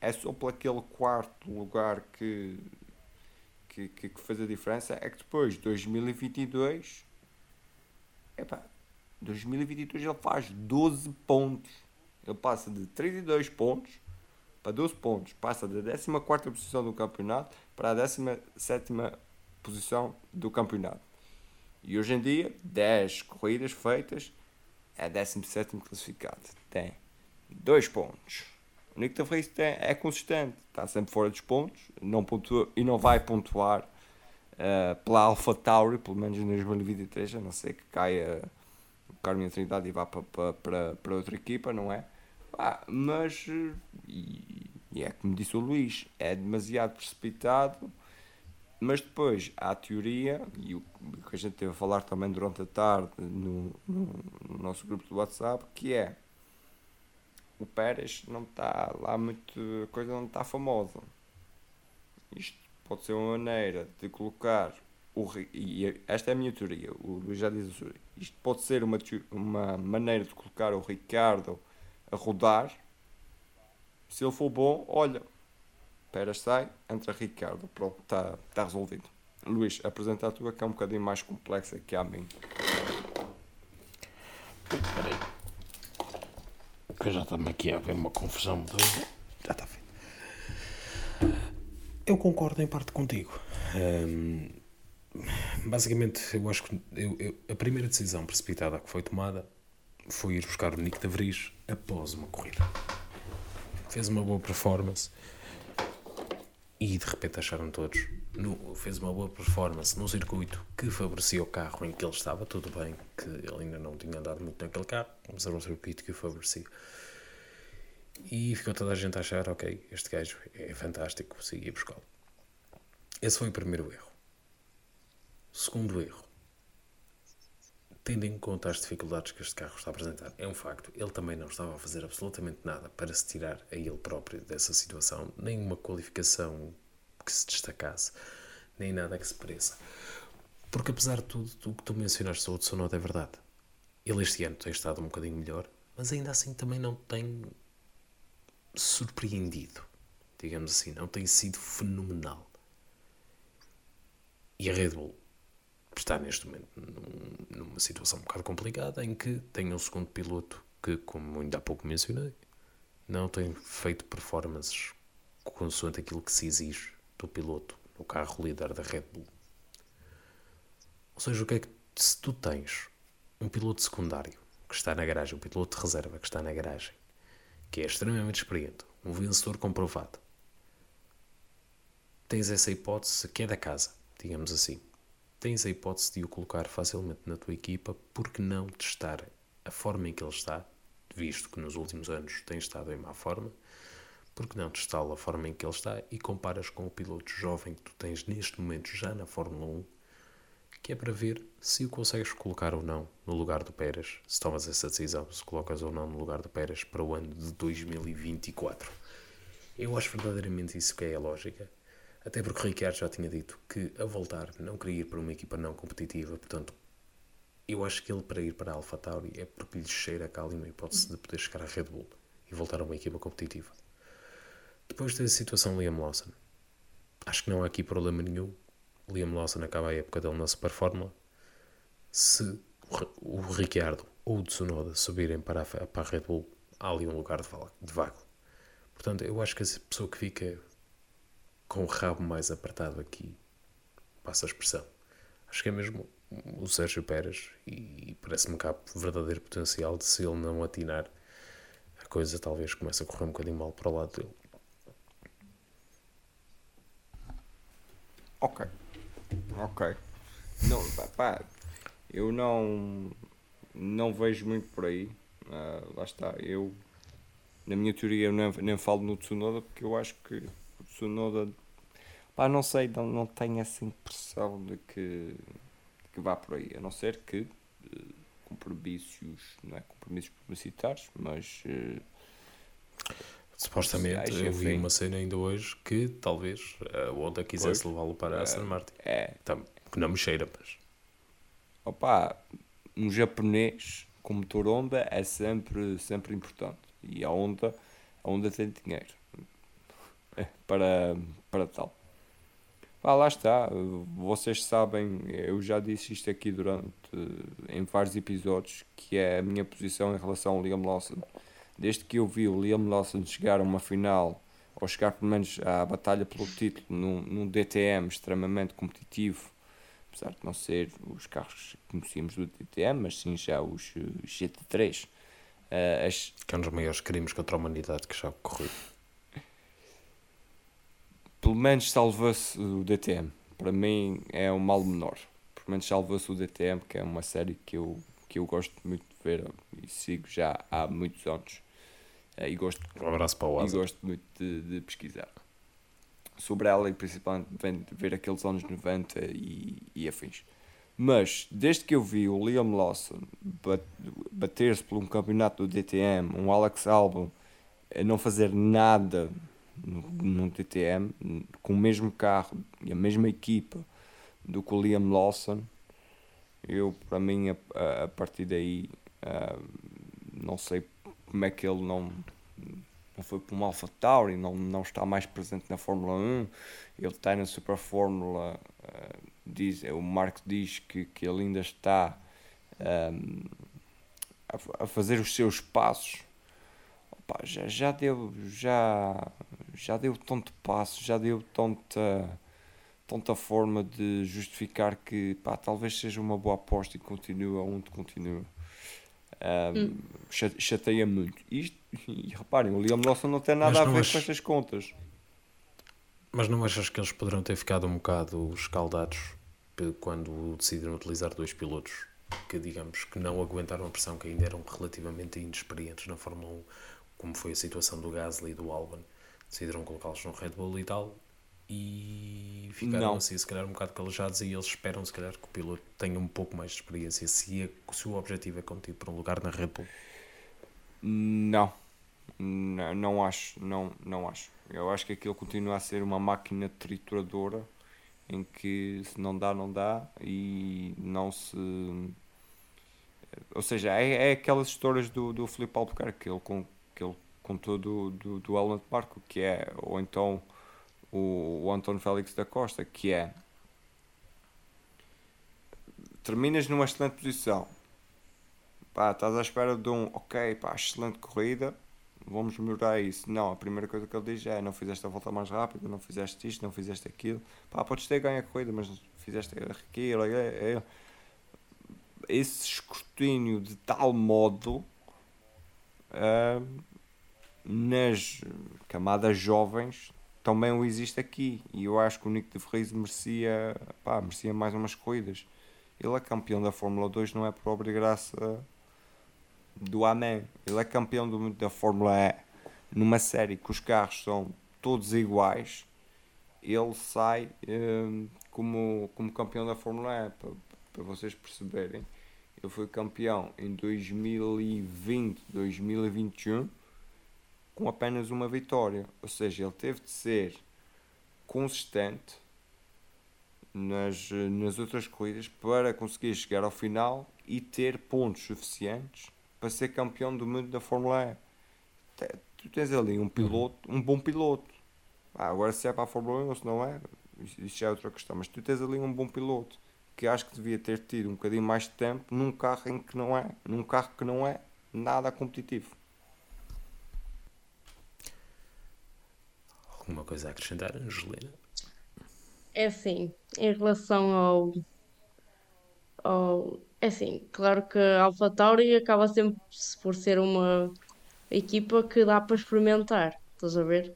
S1: É só por aquele quarto lugar que, que, que, que fez a diferença. É que depois, 2022, epá, 2022 ele faz 12 pontos. Ele passa de 32 pontos para 12 pontos. Passa da 14 posição do campeonato para a 17 posição do campeonato. E hoje em dia, 10 corridas feitas, é 17 classificado. Tem 2 pontos. O Nick de Vries tem- é consistente, está sempre fora dos pontos não pontua, e não vai pontuar eh, pela Alpha Tauri, pelo menos em 2023, a não ser que caia o Carmen Trindade e vá para, para, para outra equipa, não é? Ah, mas, eh, e, e é como disse o Luís, é demasiado precipitado, mas depois há a teoria, e o que a gente teve a falar também durante a tarde no, no, no nosso grupo do WhatsApp, que é o Pérez não está lá muito, a coisa não está famosa. Isto pode ser uma maneira de colocar o e esta é a minha teoria, o Luís já diz a sua. Isto pode ser uma, uma maneira de colocar o Ricardo a rodar. Se ele for bom, olha, Pérez sai, entra Ricardo, pronto, está tá resolvido. Luís, apresenta a tua que é um bocadinho mais complexa que a minha.
S2: Espera aí. Que eu já estou-me aqui a ver uma confusão doida. Já está feito. Eu concordo em parte contigo. Hum, basicamente, eu acho que eu- eu- a primeira decisão precipitada que foi tomada foi ir buscar o Nick de Vries após uma corrida. Fez uma boa performance. e de repente acharam todos. No, fez uma boa performance no circuito que favorecia o carro em que ele estava. Tudo bem que ele ainda não tinha andado muito naquele carro, mas era um circuito que o favorecia. E ficou toda a gente a achar: ok, este gajo é fantástico, consegui buscá-lo. Esse foi o primeiro erro. Segundo erro, tendo em conta as dificuldades que este carro está a apresentar, é um facto, ele também não estava a fazer absolutamente nada para se tirar a ele próprio dessa situação, nem uma qualificação que se destacasse, nem nada que se pareça. Porque apesar de tudo o que tu mencionaste sobre o Tsunoda é verdade. Ele este ano tem estado um bocadinho melhor, mas ainda assim também não tem surpreendido, digamos assim, não tem sido fenomenal. E a Red Bull está neste momento num, numa situação um bocado complicada em que tem um segundo piloto que, como ainda há pouco mencionei, não tem feito performances consoante aquilo que se exige do piloto no carro líder da Red Bull. Ou seja, o que é que se tu tens um piloto secundário que está na garagem, um piloto de reserva que está na garagem, que é extremamente experiente, um vencedor comprovado, tens essa hipótese que é da casa, digamos assim tens a hipótese de o colocar facilmente na tua equipa, porque não testar a forma em que ele está, visto que nos últimos anos tem estado em má forma, porque não testá-lo a forma em que ele está e comparas com o piloto jovem que tu tens neste momento já na Fórmula 1, que é para ver se o consegues colocar ou não no lugar do Pérez, se tomas essa decisão, se colocas ou não no lugar do Pérez para o ano de 2024. Eu acho verdadeiramente isso que é a lógica. Até porque o Ricciardo já tinha dito que a voltar não queria ir para uma equipa não competitiva, portanto, eu acho que ele para ir para a AlphaTauri é porque lhe cheira cá ali uma hipótese de poder chegar à Red Bull e voltar a uma equipa competitiva. Depois da situação Liam Lawson, acho que não há aqui problema nenhum. Liam Lawson acaba a época dele na Super Fórmula. Se o Ricciardo ou o Tsunoda subirem para a, para a Red Bull, há ali um lugar de vago. Portanto, eu acho que a pessoa que fica com o rabo mais apertado aqui, passa a expressão. Acho que é mesmo o Sérgio Pérez e parece-me que há verdadeiro potencial de se ele não atinar, a coisa talvez comece a correr um bocadinho mal para o lado dele.
S1: Ok. Ok. Não, pá, pá, eu não não vejo muito por aí. Uh, lá está. Eu na minha teoria eu nem, nem falo no Tsunoda porque eu acho que Tsunoda pá, não sei, não, não tenho essa impressão de que, de que vá por aí, a não ser que uh, compromissos, não é compromissos publicitários, mas uh,
S2: Supostamente, eu vi uma cena ainda hoje que talvez a Honda quisesse levá-lo para a Aston Martin.
S1: É.
S2: que não me cheira, mas.
S1: Opa, um japonês com motor Honda é sempre, sempre importante. E a Honda, a Honda tem dinheiro para, para tal. Ah, lá está, vocês sabem, eu já disse isto aqui durante em vários episódios, que é a minha posição em relação ao Liam Lawson. Desde que eu vi o Liam Lawson chegar a uma final, ou chegar pelo menos à batalha pelo título num, num DTM extremamente competitivo, apesar de não ser os carros que conhecíamos do DTM, mas sim já os GT3. Uh, as...
S2: Que é um dos maiores crimes contra a humanidade que já ocorreu
S1: pelo menos salva-se o DTM. Para mim é um mal menor. Pelo menos salva-se o DTM, que é uma série que eu, que eu gosto muito de ver e sigo já há muitos anos. Eh, e gosto,
S2: um abraço para o
S1: E gosto muito de, de pesquisar sobre ela e principalmente ver aqueles anos 90 e, e afins. Mas desde que eu vi o Liam Lawson bater-se por um campeonato do DTM, um Alex Albon não fazer nada num TTM com o mesmo carro e a mesma equipa do que o Liam Lawson eu para mim a, a partir daí uh, não sei como é que ele não não foi para um Alpha Tauri, não, não está mais presente na Fórmula 1, ele está na Super Fórmula, uh, diz, o Marco diz que, que ele ainda está um, a, a fazer os seus passos. Pá, já, já deu, já, já deu tanto passo, já deu tanta, tanta forma de justificar que pá, talvez seja uma boa aposta e continua onde continua. Um, hum. Chateia muito. Isto, e reparem, o Liam Lawson não tem nada a ver com estas contas.
S2: Mas não achas que eles poderão ter ficado um bocado escaldados quando decidiram utilizar dois pilotos que, digamos, que não aguentaram a pressão, que ainda eram relativamente inexperientes na Fórmula 1, como foi a situação do Gasly e do Albon? Decidiram colocá-los no Red Bull e tal, e ficaram
S1: Não.
S2: assim, se calhar, um bocado calejados, e eles esperam, se calhar, que o piloto tenha um pouco mais de experiência, se, é- se o objetivo é competir por um lugar na Red Bull.
S1: Não. não, não acho, não, não acho. Eu acho que aquilo continua a ser uma máquina trituradora em que se não dá, não dá e não se. Ou seja, é, é aquelas histórias do, do Filipe Albuquerque que ele, com, contou do, do, do Helmut Marko, que é, ou então o, o António Félix da Costa, que é terminas numa excelente posição, pá, estás à espera de um ok, pá, excelente corrida, vamos melhorar isso. Não, a primeira coisa que ele diz é: não fizeste a volta mais rápida, não fizeste isto, não fizeste aquilo. Pá, podes ter ganho a corrida, mas fizeste aquilo. Esse escrutínio de tal modo ah, nas camadas jovens também o existe aqui. E eu acho que o Nico de Vries merecia, pá, merecia mais umas corridas. Ele é campeão da Fórmula 2, não é por obra e graça do Amém. Ele é campeão do, da Fórmula E numa série que os carros são todos iguais. Ele sai hum, como, como campeão da Fórmula E, para, para vocês perceberem. Ele foi campeão em 2020, 2021 com apenas uma vitória. Ou seja, ele teve de ser consistente nas, nas outras corridas para conseguir chegar ao final e ter pontos suficientes para ser campeão do mundo da Fórmula E. Tu tens ali um piloto, um bom piloto. Ah, agora se é para a Fórmula 1 ou se não é, isso já é outra questão. Mas tu tens ali um bom piloto que acho que devia ter tido um bocadinho mais de tempo num carro em que não é, num carro que não é nada competitivo.
S2: Alguma coisa a acrescentar, Angelina?
S3: É assim, em relação ao, ao. É assim, claro que a AlphaTauri acaba sempre por ser uma equipa que dá para experimentar, estás a ver?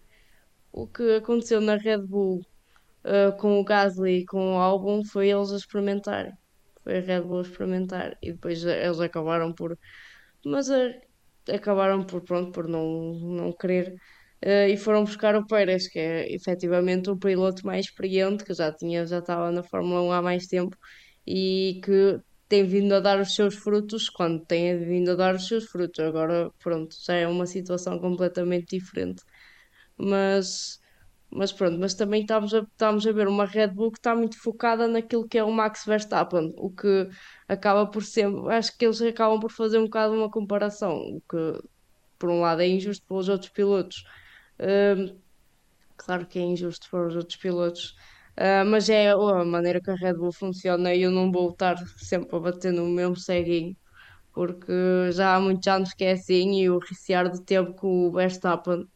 S3: O que aconteceu na Red Bull uh, com o Gasly e com o Albon foi eles a experimentarem. Foi a Red Bull a experimentar e depois eles acabaram por. Mas uh, acabaram por, pronto, por não, não querer. Uh, e foram buscar o Pérez, que é efetivamente o piloto mais experiente, que já tinha, já estava na Fórmula 1 há mais tempo e que tem vindo a dar os seus frutos quando tem vindo a dar os seus frutos. Agora, pronto, já é uma situação completamente diferente. Mas, mas pronto, mas também estamos a, estamos a ver uma Red Bull que está muito focada naquilo que é o Max Verstappen, o que acaba por ser, acho que eles acabam por fazer um bocado uma comparação, o que por um lado é injusto para os outros pilotos. Claro que é injusto para os outros pilotos, ah, mas é a maneira que a Red Bull funciona e eu não vou estar sempre a bater no mesmo ceguinho, porque já há muitos anos que é assim e o Ricciardo teve com o Verstappen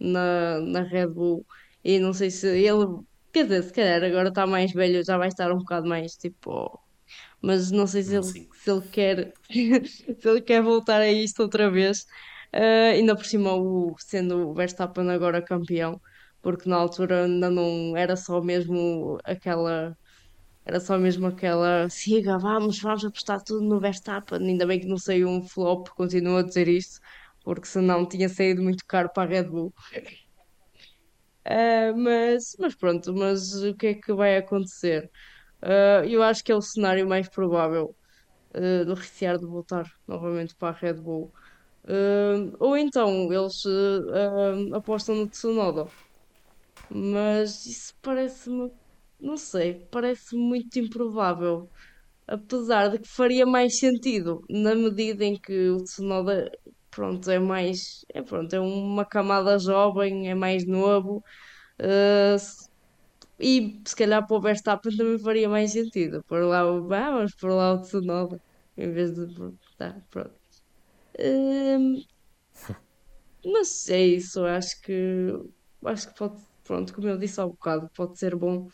S3: na, na Red Bull e não sei se ele, quer dizer, se calhar agora está mais velho, já vai estar um bocado mais tipo, mas não sei se ele, se ele quer se ele quer voltar a isto outra vez. Ah, ainda por cima, o, sendo o Verstappen agora campeão, porque na altura ainda não era só mesmo aquela. Era só mesmo aquela siga, vamos, vamos apostar tudo no Verstappen. Ainda bem que não saiu um flop, continuo a dizer isto, porque senão tinha saído muito caro para a Red Bull. Ah, mas, mas pronto, mas o que é que vai acontecer? Ah, eu acho que é o cenário mais provável ah, do Ricciardo voltar novamente para a Red Bull. Ah, ou então eles ah, apostam no Tsunoda, mas isso parece-me, não sei, parece muito improvável. Apesar de que faria mais sentido, na medida em que o Tsunoda, pronto, é mais, é pronto, é uma camada jovem, é mais novo. se- e se calhar para o Verstappen também faria mais sentido. Por lá o, vamos, por lá o Tsunoda, em vez de. Tá, pronto. Hum, mas é isso, acho que acho que pode, pronto, como eu disse há bocado, pode ser bom.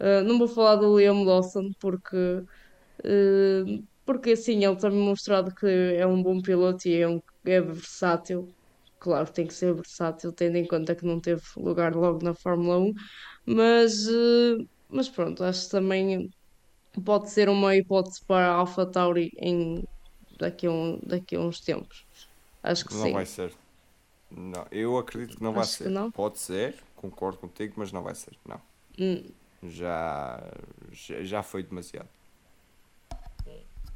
S3: Uh, não vou falar do Liam Lawson porque, uh, porque assim ele tem mostrado que é um bom piloto e é, um, é versátil. claro, tem que ser versátil, tendo em conta que não teve lugar logo na Fórmula 1, mas, eh, mas pronto, acho que também pode ser uma hipótese para a AlphaTauri em daqui a, um, daqui a uns tempos. Acho que
S1: Não
S3: sim.
S1: vai ser. Não, eu acredito que não vai
S3: Acho que
S1: ser.
S3: não?
S1: Pode ser, concordo contigo, mas não vai ser. Não.
S3: Hum.
S1: Já, já, já foi demasiado.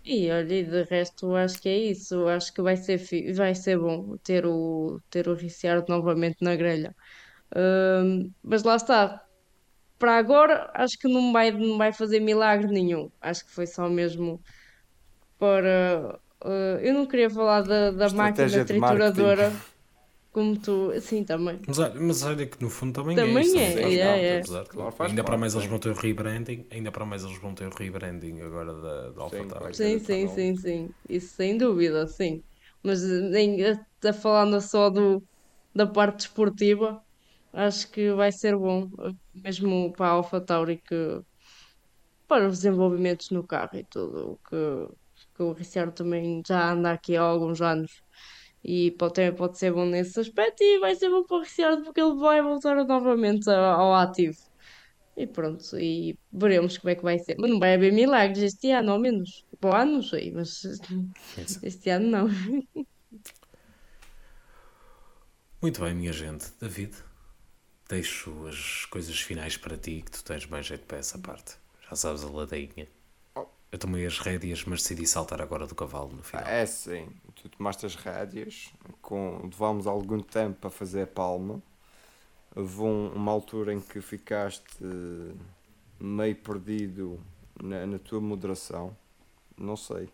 S3: E olha, de resto acho que é isso. Acho que vai ser, vai ser bom ter o, ter o Ricciardo novamente na grelha. Hum, mas lá está. Para agora, acho que não vai, não vai fazer milagre nenhum. Acho que foi só mesmo para. Eh, eu não queria falar da, da máquina trituradora como tu. Sim, também.
S2: Mas olha, mas olha que no fundo também,
S3: Também
S2: é. isso
S3: é, é,
S2: parte,
S3: é.
S2: apesar de-
S1: Claro, faz
S2: ainda para mais eles vão ter o rebranding, ainda para mais eles vão ter o rebranding agora da, da
S1: vai
S3: Sim, sim, sim, sim. Isso sem dúvida, sim. Mas eh, nem a falando só do, da parte desportiva, acho que vai ser bom, eh, mesmo para a AlphaTauri que para os desenvolvimentos no carro e tudo, que, que o Ricciardo também já anda aqui há alguns anos e pode, também pode ser bom nesse aspecto e vai ser bom para o Ricciardo porque ele vai voltar novamente ao ativo. E pronto, e veremos como é que vai ser. Mas não vai haver milagres este ano, ao menos. O ano não sei, mas este ano não.
S2: Muito bem, minha gente. David, deixo as coisas finais para ti, que tu tens mais jeito para essa parte. Já sabes a ladainha. Eu tomei as rédeas, mas decidi saltar agora do cavalo no final.
S1: É sim, tu tomaste as rédeas, com, levamos algum tempo para fazer a palma. Houve um- uma altura em que ficaste eh, meio perdido na, na tua moderação. Não sei.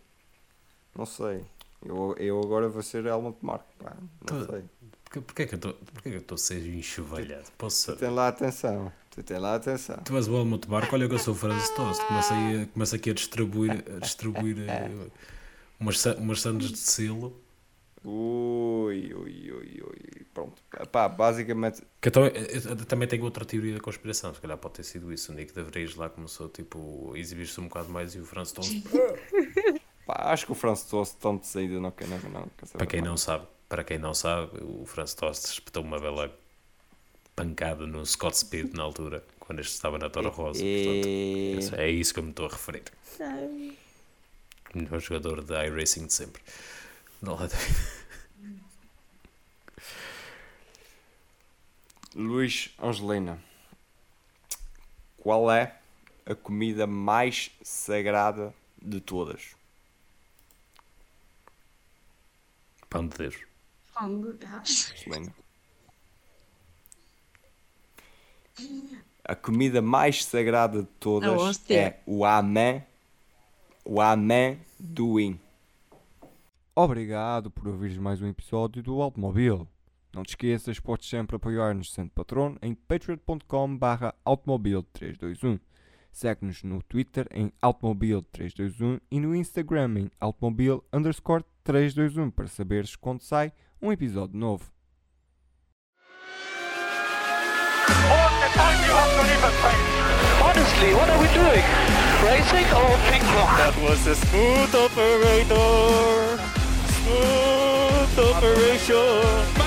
S1: Não sei. Eu, eu agora vou ser Helmut Marko, pá. Não
S2: Tu-
S1: sei.
S2: Porquê, porquê que eu estou porquê que eu estou a ser enxovalhado? Posso
S1: tem lá atenção. Tu tem lá atenção.
S2: Tu és o Helmut Marko, olha que eu sou o Franz Tost. Começo, aí a- começo aqui a distribuir, a distribuir eh, umas, umas sandes de selo.
S1: Ui, ui, ui, ui. Pronto. Pá, basicamente,
S2: Que eu, também- eu- eu também tenho outra teoria da conspiração, se calhar pode ter sido isso. O Nick de Vries lá começou tipo, a exibir-se um bocado mais e o Franz Tost,
S1: pá, acho que o Franz Tost tanto de saída não quer, não, não quer saber
S2: para quem
S1: mais.
S2: não sabe, para quem não sabe, o Franz Tost espetou uma bela pancada no Scott Speed na altura, quando este estava na Toro Rosa. Portanto,
S1: E...
S2: isso- é isso que eu me estou a referir. O melhor jogador de iRacing de sempre. Dá lá.
S1: Luís Angelina, qual é a comida mais sagrada de todas?
S2: Pão de Deus.
S1: Angelina. A comida mais sagrada de todas é o amã, o amendoim. Obrigado por ouvires mais um episódio do Automóvel. Não te esqueças, podes sempre apoiar-nos sendo patrono em patreon.com barra automobil321. Segue-nos no Twitter em automobil321 e no Instagram em automobil underscore 321 para saberes quando sai um episódio novo.
S4: Honestly, what are we doing? Racing or ping pong?
S5: That was a smooth operator. Smooth operation.